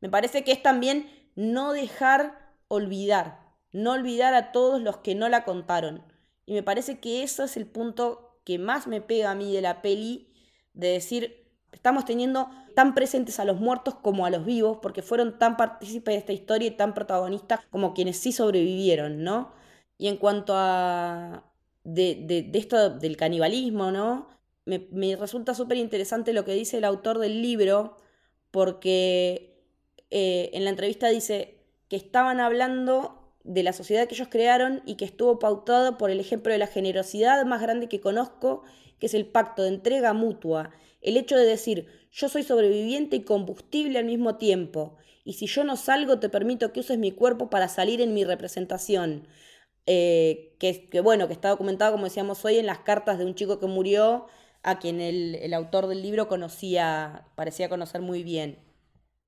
me parece que es también no dejar olvidar, no olvidar a todos los que no la contaron. Y me parece que eso es el punto que más me pega a mí de la peli, de decir, estamos teniendo tan presentes a los muertos como a los vivos, porque fueron tan partícipes de esta historia y tan protagonistas como quienes sí sobrevivieron, ¿no? Y en cuanto a de, esto del canibalismo, ¿no? Me, me resulta súper interesante lo que dice el autor del libro, porque eh, en la entrevista dice que estaban hablando de la sociedad que ellos crearon y que estuvo pautado por el ejemplo de la generosidad más grande que conozco, que es el pacto de entrega mutua, el hecho de decir, yo soy sobreviviente y combustible al mismo tiempo, y si yo no salgo te permito que uses mi cuerpo para salir en mi representación. Eh, que, bueno, que está documentado, como decíamos hoy, en las cartas de un chico que murió, a quien el, el autor del libro conocía, parecía conocer muy bien.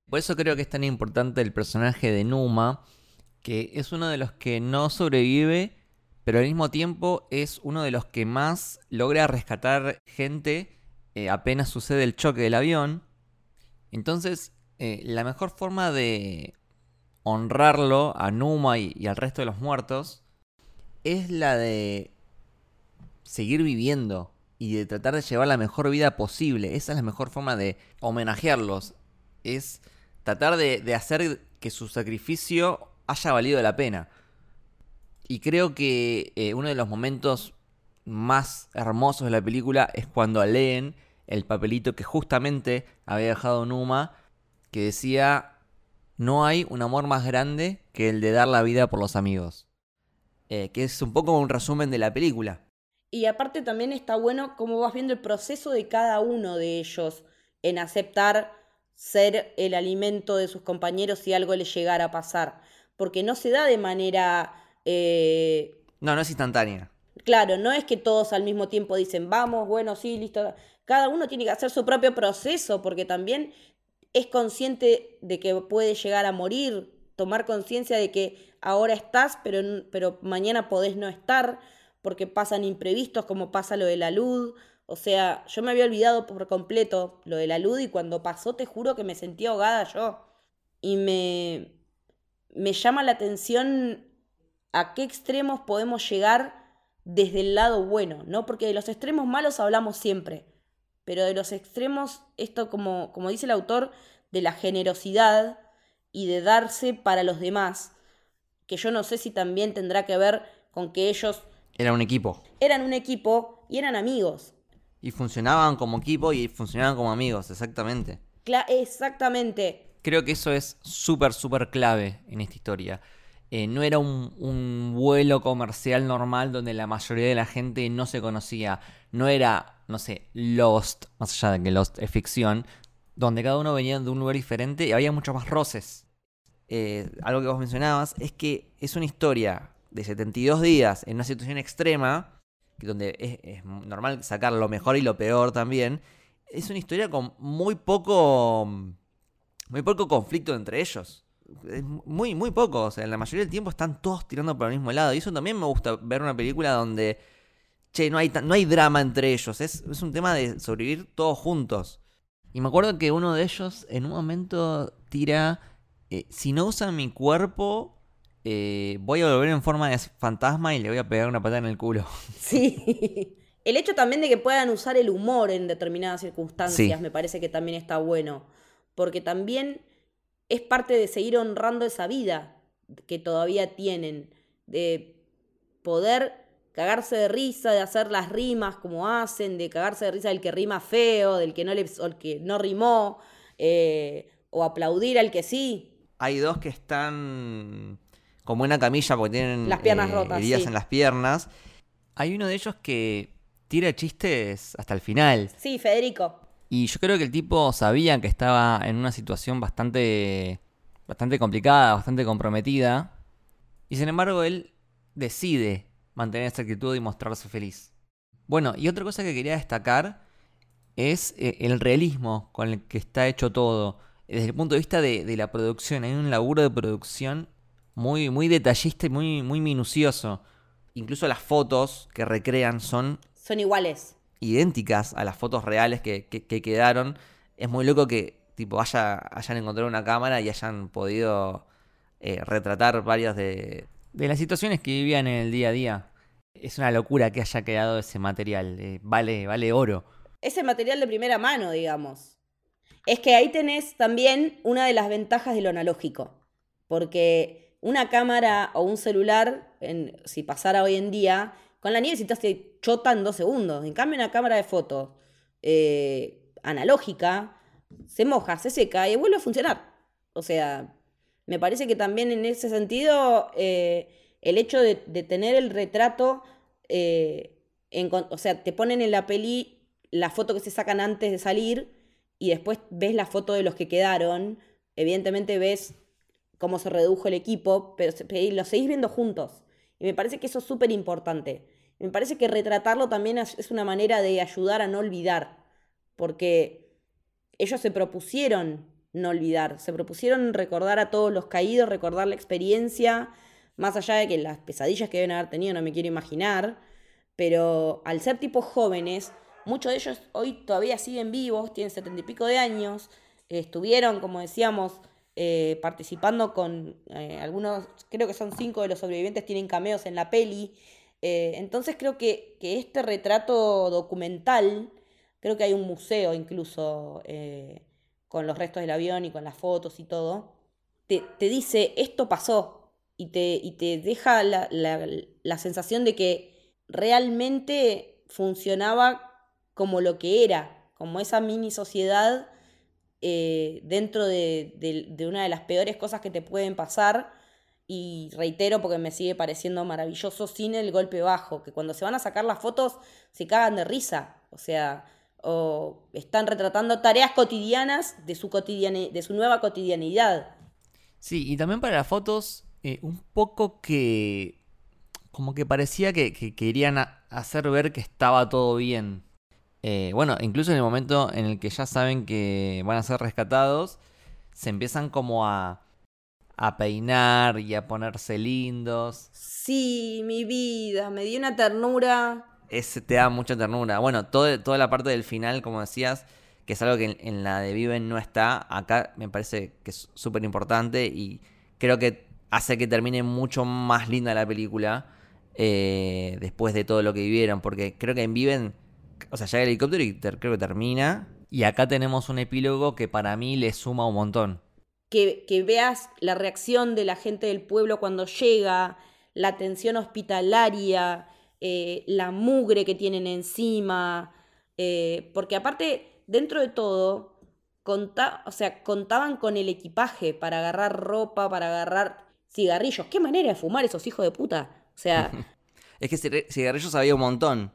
Por eso creo que es tan importante el personaje de Numa, que es uno de los que no sobrevive, pero al mismo tiempo es uno de los que más logra rescatar gente eh, apenas sucede el choque del avión. Entonces, eh, la mejor forma de honrarlo a Numa y, al resto de los muertos es la de seguir viviendo y de tratar de llevar la mejor vida posible. Esa es la mejor forma de homenajearlos. Es tratar de hacer que su sacrificio haya valido la pena. Y creo que eh, uno de los momentos más hermosos de la película es cuando leen el papelito que justamente había dejado Numa, que decía, no hay un amor más grande que el de dar la vida por los amigos. Eh, que es un poco un resumen de la película. Y aparte también está bueno cómo vas viendo el proceso de cada uno de ellos en aceptar ser el alimento de sus compañeros si algo les llegara a pasar porque no se da de manera... Eh, no, no es instantánea. Claro, no es que todos al mismo tiempo dicen, vamos, bueno, sí, listo. Cada uno tiene que hacer su propio proceso, porque también es consciente de que puede llegar a morir, tomar conciencia de que ahora estás, pero, pero mañana podés no estar, porque pasan imprevistos, como pasa lo de la luz. O sea, yo me había olvidado por completo lo de la luz y cuando pasó te juro que me sentí ahogada yo. Y me, me llama la atención a qué extremos podemos llegar desde el lado bueno, ¿no? Porque de los extremos malos hablamos siempre, pero de los extremos, esto como, como dice el autor, de la generosidad y de darse para los demás, que yo no sé si también tendrá que ver con que ellos... Eran un equipo. Eran un equipo y eran amigos. Y funcionaban como equipo y funcionaban como amigos, exactamente. exactamente creo que eso es súper, súper clave en esta historia. Eh, no era un, vuelo comercial normal donde la mayoría de la gente no se conocía. No era, no sé, Lost, más allá de que Lost es ficción, donde cada uno venía de un lugar diferente y había muchos más roces. Eh, algo que vos mencionabas es que es una historia de 72 días en una situación extrema, donde es, normal sacar lo mejor y lo peor también. Es una historia con muy poco muy poco conflicto entre ellos. muy, muy poco. O sea, en la mayoría del tiempo están todos tirando por el mismo lado. Y eso también me gusta ver una película donde, che, no hay, no hay drama entre ellos. Es, un tema de sobrevivir todos juntos. Y me acuerdo que uno de ellos en un momento tira, eh, si no usan mi cuerpo, eh, voy a volver en forma de fantasma y le voy a pegar una patada en el culo. [laughs] Sí. El hecho también de que puedan usar el humor en determinadas circunstancias me parece que también está bueno porque también es parte de seguir honrando esa vida que todavía tienen, de poder cagarse de risa, de hacer las rimas como hacen, de cagarse de risa del que rima feo, del que no, le, que no rimó, eh, o aplaudir al que sí. Hay dos que están como una camilla porque tienen las piernas eh, rotas, heridas en las piernas. Hay uno de ellos que tira chistes hasta el final. Sí, Federico. Y yo creo que el tipo sabía que estaba en una situación bastante, bastante complicada, bastante comprometida. Y sin embargo, él decide mantener esa actitud y mostrarse feliz. Bueno, y otra cosa que quería destacar es eh, el realismo con el que está hecho todo. Desde el punto de vista de, la producción, hay un laburo de producción muy, muy detallista y muy, muy minucioso. Incluso las fotos que recrean son... Son iguales. Idénticas a las fotos reales que, quedaron. Es muy loco que tipo haya, hayan encontrado una cámara y hayan podido eh, retratar varias de, de las situaciones que vivían en el día a día. Es una locura que haya quedado ese material. Eh, vale, vale oro. Ese material de primera mano, digamos. Es que ahí tenés también una de las ventajas de lo analógico. Porque una cámara o un celular, si pasara hoy en día, con la nieve necesitas chota en dos segundos. En cambio, una cámara de fotos eh, analógica se moja, se seca y vuelve a funcionar. O sea, me parece que también en ese sentido eh, el hecho de, tener el retrato, eh, o sea, te ponen en la peli la foto que se sacan antes de salir y después ves la foto de los que quedaron, evidentemente ves cómo se redujo el equipo, pero lo seguís viendo juntos. Y me parece que eso es súper importante. Me parece que retratarlo también es una manera de ayudar a no olvidar, porque ellos se propusieron no olvidar. Se propusieron recordar a todos los caídos, recordar la experiencia, más allá de que las pesadillas que deben haber tenido no me quiero imaginar, pero al ser tipos jóvenes, muchos de ellos hoy todavía siguen vivos, tienen setenta y pico de años, estuvieron, como decíamos, eh, participando con eh, algunos, creo que son cinco de los sobrevivientes, tienen cameos en la peli. Eh, entonces creo que, que, este retrato documental, creo que hay un museo incluso con los restos del avión y con las fotos y todo, te, dice, esto pasó, y te, y te deja la, sensación de que realmente funcionaba como lo que era, como esa mini sociedad eh, dentro de, una de las peores cosas que te pueden pasar. Y reitero porque me sigue pareciendo maravilloso sin el golpe bajo, que cuando se van a sacar las fotos se cagan de risa. O sea, o están retratando tareas cotidianas de su, de su nueva cotidianidad. Sí, y también para las fotos, eh, un poco que como que parecía que, querían hacer ver que estaba todo bien. Eh, bueno, incluso en el momento en el que ya saben que van a ser rescatados, se empiezan como a, a peinar y a ponerse lindos. Sí, mi vida, me dio una ternura te da mucha ternura. Bueno, toda la parte del final, como decías, que es algo que en, la de Viven no está, acá me parece que es súper importante y creo que hace que termine mucho más linda la película eh, después de todo lo que vivieron, porque creo que en Viven, o sea, llega el helicóptero y creo que termina, y acá tenemos un epílogo que para mí le suma un montón. Que, que veas la reacción de la gente del pueblo cuando llega, la atención hospitalaria, eh, la mugre que tienen encima, eh, porque aparte, dentro de todo, o sea, contaban con el equipaje para agarrar ropa, para agarrar cigarrillos. ¿Qué manera de fumar esos hijos de puta? O sea... [laughs] es que cigarrillos había un montón.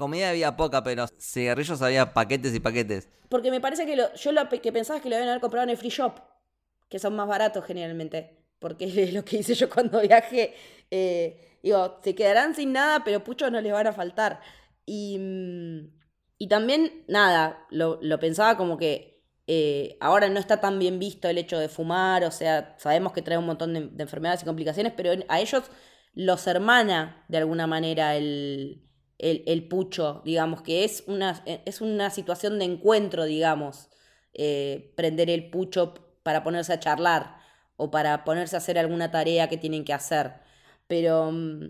Comida había poca, pero cigarrillos había paquetes y paquetes. Porque me parece que yo lo que pensaba es que lo habían haber comprado en el free shop, que son más baratos generalmente. Porque [laughs] es lo que hice yo cuando viajé. Eh, Digo, se quedarán sin nada, pero puchos no les van a faltar. Y, y también, nada, lo, pensaba como que eh, ahora no está tan bien visto el hecho de fumar, o sea, sabemos que trae un montón de, enfermedades y complicaciones, pero a ellos los hermana de alguna manera el, el, pucho, digamos, que es una, es una situación de encuentro, digamos, eh, prender el pucho para ponerse a charlar o para ponerse a hacer alguna tarea que tienen que hacer pero mm,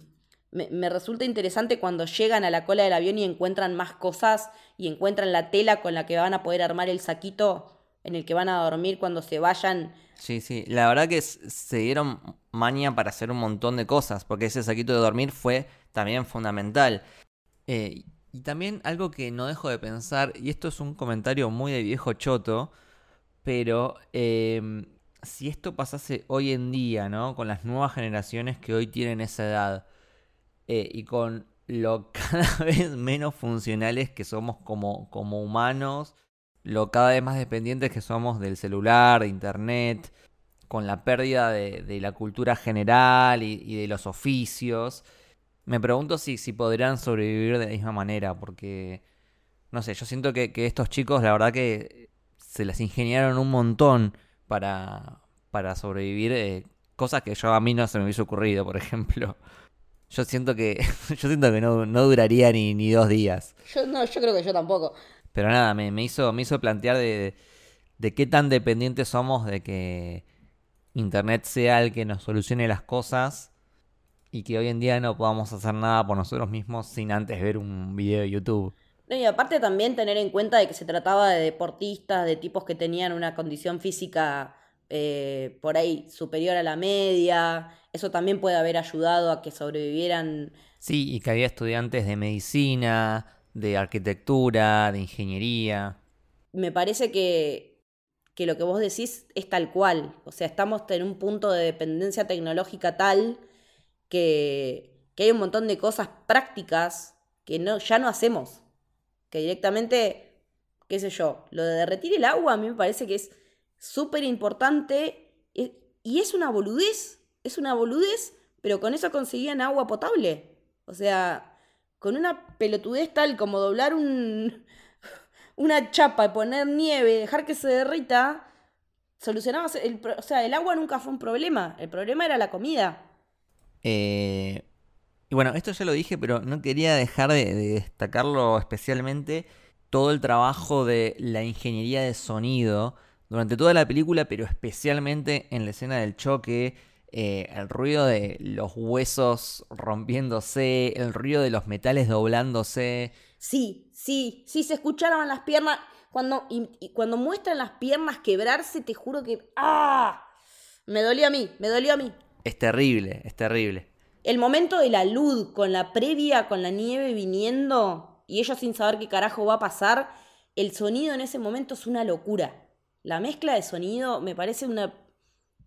me, resulta interesante cuando llegan a la cola del avión y encuentran más cosas y encuentran la tela con la que van a poder armar el saquito en el que van a dormir cuando se vayan. Sí, sí, la verdad que se dieron maña para hacer un montón de cosas, porque ese saquito de dormir fue también fundamental. Eh, y también algo que no dejo de pensar, y esto es un comentario muy de viejo choto, pero eh, si esto pasase hoy en día, ¿no? Con las nuevas generaciones que hoy tienen esa edad eh, y con lo [laughs] cada vez menos funcionales que somos como, como humanos, lo cada vez más dependientes que somos del celular, de internet, con la pérdida de, la cultura general y, de los oficios, me pregunto si, si podrán sobrevivir de la misma manera, porque no sé, yo siento que, estos chicos, la verdad que se las ingeniaron un montón para, para sobrevivir, eh, cosas que yo a mí no se me hubiese ocurrido, por ejemplo. Yo siento que, [laughs] yo siento que no, duraría ni, ni dos días. Yo no, yo creo que yo tampoco. Pero nada, me, me hizo, me hizo plantear de, de qué tan dependientes somos de que Internet sea el que nos solucione las cosas y que hoy en día no podamos hacer nada por nosotros mismos sin antes ver un video de YouTube. y aparte también tener en cuenta de que se trataba de deportistas, de tipos que tenían una condición física eh, por ahí superior a la media, eso también puede haber ayudado a que sobrevivieran. Sí, y que había estudiantes de medicina, de arquitectura, de ingeniería. Me parece que, que lo que vos decís es tal cual. O sea, estamos en un punto de dependencia tecnológica tal que, hay un montón de cosas prácticas que no, ya no hacemos. Que directamente, qué sé yo, lo de derretir el agua a mí me parece que es súper importante y es una boludez, es una boludez, pero con eso conseguían agua potable. O sea, con una pelotudez tal como doblar un, [laughs] una chapa y poner nieve, dejar que se derrita, solucionaba, el, o sea, el agua nunca fue un problema, el problema era la comida. Eh, y bueno, esto ya lo dije, pero no quería dejar de, destacarlo especialmente todo el trabajo de la ingeniería de sonido durante toda la película, pero especialmente en la escena del choque, eh, el ruido de los huesos rompiéndose, el ruido de los metales doblándose. Sí, sí, sí, se escucharon las piernas. Cuando, y, cuando muestran las piernas quebrarse, te juro que. ¡Ah! Me dolió a mí, me dolió a mí. Es terrible, es terrible. El momento de la luz, con la previa, con la nieve viniendo, y ellos sin saber qué carajo va a pasar, el sonido en ese momento es una locura. La mezcla de sonido me parece una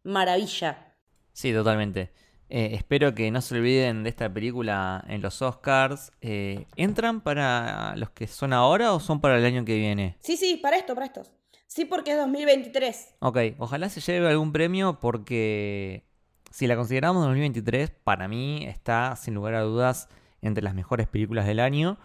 maravilla. Sí, totalmente. Eh, espero que no se olviden de esta película en los Oscars. Eh, ¿Entran para los que son ahora o son para el año que viene? Sí, sí, para esto, para estos. Sí, porque es 2023. Ok, ojalá se lleve algún premio porque si la consideramos 2023, para mí está sin lugar a dudas entre las mejores películas del año.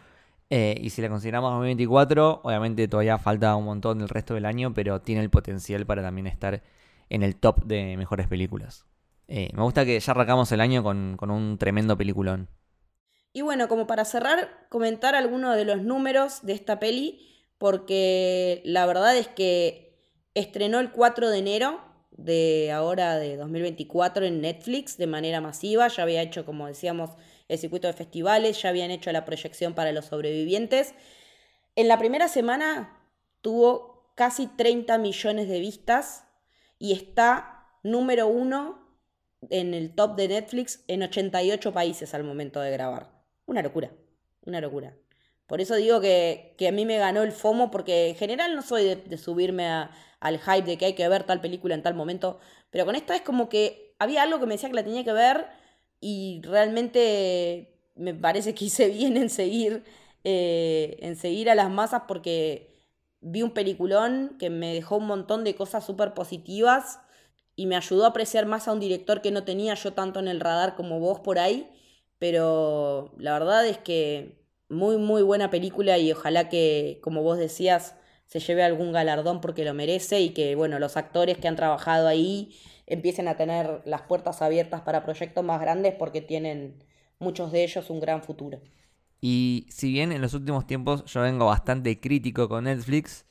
Eh, y si la consideramos 2024, obviamente todavía falta un montón del resto del año, pero tiene el potencial para también estar en el top de mejores películas. Eh, me gusta que ya arrancamos el año con, un tremendo peliculón. Y bueno, como para cerrar, comentar algunos de los números de esta peli, porque la verdad es que estrenó el 4 de enero de ahora de 2024 en Netflix de manera masiva, ya había hecho, como decíamos, el circuito de festivales, ya habían hecho la proyección para los sobrevivientes. En la primera semana tuvo casi 30 millones de vistas y está número uno en el top de Netflix en 88 países al momento de grabar. Una locura, una locura. Por eso digo que, a mí me ganó el FOMO, porque en general no soy de, subirme al hype de que hay que ver tal película en tal momento, pero con esta es como que había algo que me decía que la tenía que ver y realmente me parece que hice bien en seguir, eh, en seguir a las masas porque vi un peliculón que me dejó un montón de cosas súper positivas y me ayudó a apreciar más a un director que no tenía yo tanto en el radar como vos por ahí, pero la verdad es que muy, muy buena película y ojalá que, como vos decías, se lleve algún galardón porque lo merece y que, bueno, los actores que han trabajado ahí empiecen a tener las puertas abiertas para proyectos más grandes porque tienen muchos de ellos un gran futuro. Y si bien en los últimos tiempos yo vengo bastante crítico con Netflix,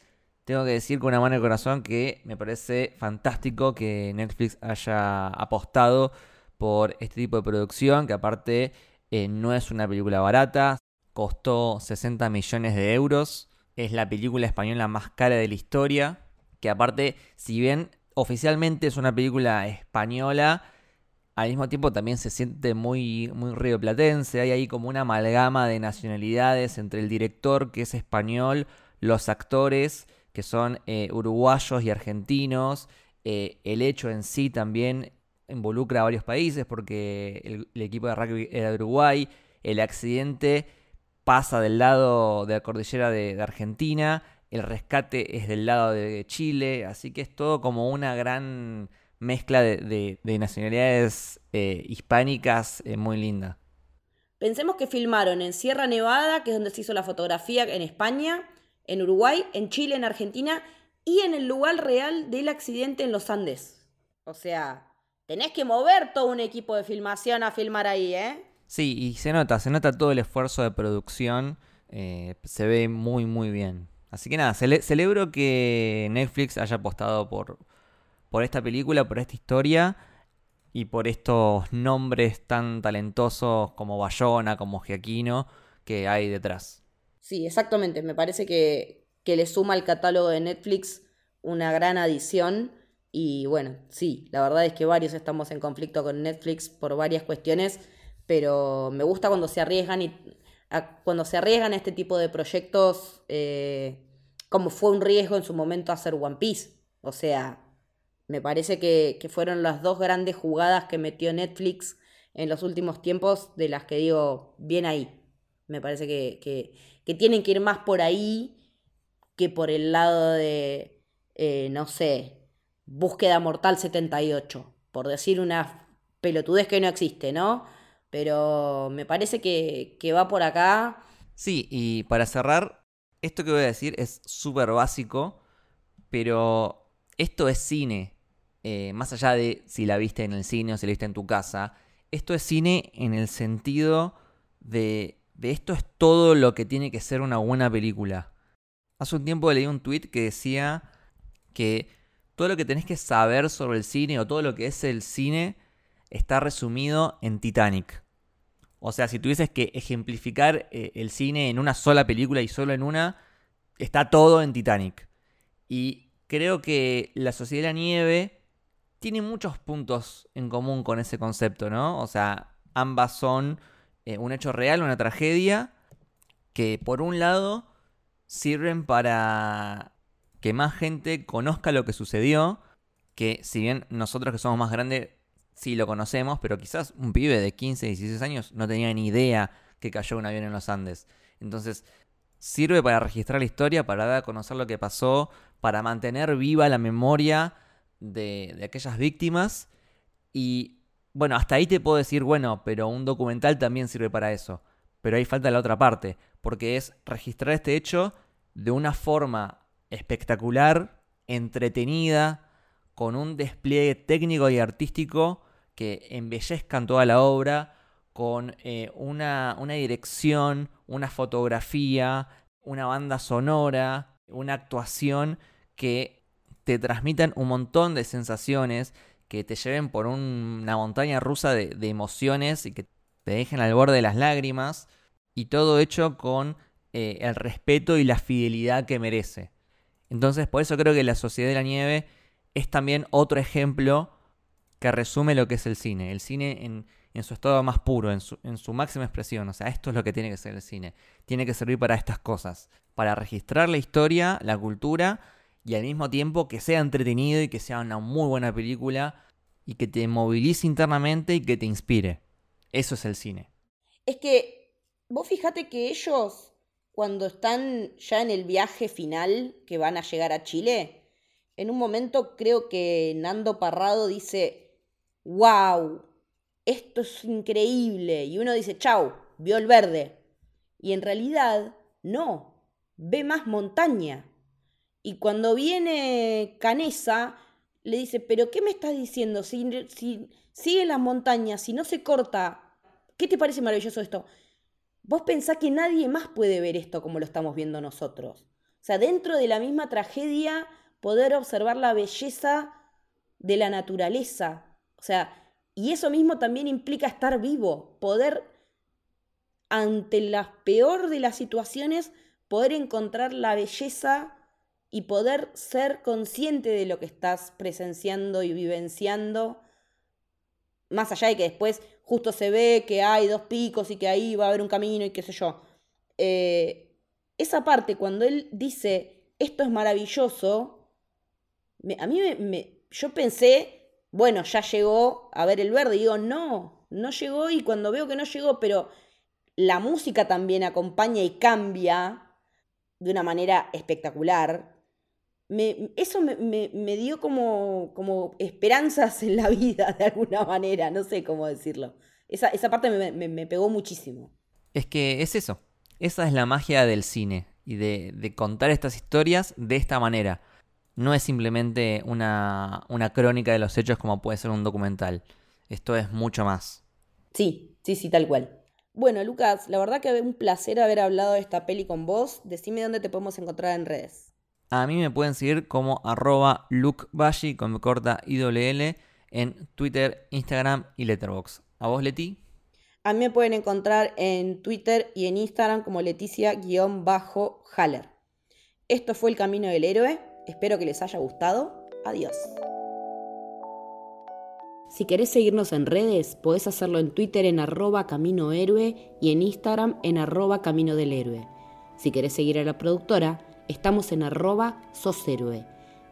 tengo que decir con una mano de corazón que me parece fantástico que Netflix haya apostado por este tipo de producción, que aparte eh, no es una película barata, costó 60 millones de euros, es la película española más cara de la historia, que aparte, si bien oficialmente es una película española, al mismo tiempo también se siente muy, muy rioplatense, hay ahí como una amalgama de nacionalidades entre el director que es español, los actores que son eh, uruguayos y argentinos. Eh, el hecho en sí también involucra a varios países porque el, equipo de rugby era de Uruguay. El accidente pasa del lado de la cordillera de, Argentina. El rescate es del lado de Chile. Así que es todo como una gran mezcla de, nacionalidades eh, hispánicas muy linda. Pensemos que filmaron en Sierra Nevada, que es donde se hizo la fotografía en España, en Uruguay, en Chile, en Argentina y en el lugar real del accidente en los Andes. O sea, tenés que mover todo un equipo de filmación a filmar ahí, ¿eh? Sí, y se nota, se nota todo el esfuerzo de producción, eh, se ve muy, muy bien. Así que nada, celebro que Netflix haya apostado por, por esta película, por esta historia y por estos nombres tan talentosos como Bayona, como Giaquino, que hay detrás. Sí, exactamente. Me parece que, que le suma al catálogo de Netflix una gran adición. Y bueno, sí, la verdad es que varios estamos en conflicto con Netflix por varias cuestiones, pero me gusta cuando se arriesgan y cuando se arriesgan a este tipo de proyectos, eh, como fue un riesgo en su momento hacer One Piece. O sea, me parece que, fueron las dos grandes jugadas que metió Netflix en los últimos tiempos, de las que digo, bien ahí. Me parece que, tienen que ir más por ahí que por el lado de, eh, no sé, búsqueda mortal 78, por decir una pelotudez que no existe, ¿no? Pero me parece que, que va por acá. Sí, y para cerrar, esto que voy a decir es súper básico, pero esto es cine. Eh, más allá de si la viste en el cine o si la viste en tu casa, esto es cine en el sentido de, de esto es todo lo que tiene que ser una buena película. Hace un tiempo leí un tweet que decía que todo lo que tenés que saber sobre el cine o todo lo que es el cine está resumido en Titanic. O sea, si tuvieses que ejemplificar eh, el cine en una sola película y solo en una, está todo en Titanic. Y creo que La Sociedad de la Nieve tiene muchos puntos en común con ese concepto, ¿no? O sea, ambas son eh, un hecho real, una tragedia, que por un lado sirven para que más gente conozca lo que sucedió, que si bien nosotros que somos más grandes sí lo conocemos, pero quizás un pibe de 15, 16 años no tenía ni idea que cayó un avión en los Andes. Entonces, sirve para registrar la historia, para dar a conocer lo que pasó, para mantener viva la memoria de, aquellas víctimas. Y bueno, hasta ahí te puedo decir, bueno, pero un documental también sirve para eso. Pero ahí falta la otra parte, porque es registrar este hecho de una forma espectacular, entretenida, con un despliegue técnico y artístico que embellezcan toda la obra, con eh, una, una dirección, una fotografía, una banda sonora, una actuación que te transmitan un montón de sensaciones, que te lleven por una montaña rusa de, emociones y que te dejen al borde de las lágrimas. Y todo hecho con eh, el respeto y la fidelidad que merece. Entonces, por eso creo que La Sociedad de la Nieve es también otro ejemplo que resume lo que es el cine. El cine en, su estado más puro, en su, en su, máxima expresión. O sea, esto es lo que tiene que ser el cine. Tiene que servir para estas cosas. Para registrar la historia, la cultura y al mismo tiempo que sea entretenido y que sea una muy buena película y que te movilice internamente y que te inspire. Eso es el cine. Es que vos fíjate que ellos, cuando están ya en el viaje final, que van a llegar a Chile, en un momento creo que Nando Parrado dice, wow, esto es increíble. Y uno dice, chau, vio el verde. Y en realidad, no, ve más montaña. Y cuando viene Canesa, le dice, pero ¿qué me estás diciendo? Si, si sigue las montañas, si no se corta, ¿qué te parece maravilloso esto? Vos pensás que nadie más puede ver esto como lo estamos viendo nosotros. O sea, dentro de la misma tragedia, poder observar la belleza de la naturaleza. O sea, y eso mismo también implica estar vivo, poder, ante la peor de las situaciones, poder encontrar la belleza y poder ser consciente de lo que estás presenciando y vivenciando, más allá de que después justo se ve que hay dos picos y que ahí va a haber un camino y qué sé yo. Eh, esa parte, cuando él dice, esto es maravilloso, a mí me, yo pensé, bueno, ya llegó a ver el verde, digo, no, no llegó y cuando veo que no llegó, pero la música también acompaña y cambia de una manera espectacular, eso me, dio como, como, esperanzas en la vida, de alguna manera, no sé cómo decirlo. Esa, parte me, pegó muchísimo. Es que es eso, esa es la magia del cine. y de, contar estas historias de esta manera. No es simplemente una, una crónica de los hechos como puede ser un documental. Esto es mucho más. Sí, sí, sí, tal cual. Bueno, Lucas, la verdad que un placer haber hablado de esta peli con vos. Decime dónde te podemos encontrar en redes. A mí me pueden seguir como arroba lukebashi con corta IWL en Twitter, Instagram y Letterboxd. ¿A vos, Leti? A mí me pueden encontrar en Twitter y en Instagram como Leticia-Haller. Esto fue El Camino del Héroe. Espero que les haya gustado. Adiós. Si querés seguirnos en redes, podés hacerlo en Twitter en arroba Camino Héroe y en Instagram en arroba Camino del Héroe. Si querés seguir a la productora, estamos en arroba Sos Héroe.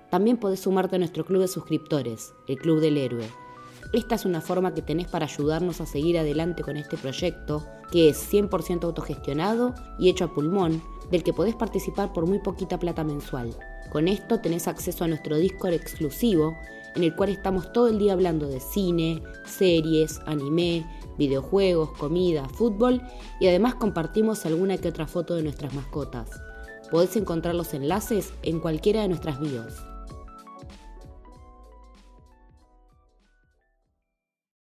También podés sumarte a nuestro club de suscriptores, el Club del Héroe esta es una forma que tenés para ayudarnos a seguir adelante con este proyecto, que es 100% autogestionado y hecho a pulmón, del que podés participar por muy poquita plata mensual. Con esto tenés acceso a nuestro Discord exclusivo, en el cual estamos todo el día hablando de cine, series, anime, videojuegos, comida, fútbol y además compartimos alguna que otra foto de nuestras mascotas. Podés encontrar los enlaces en cualquiera de nuestras bios.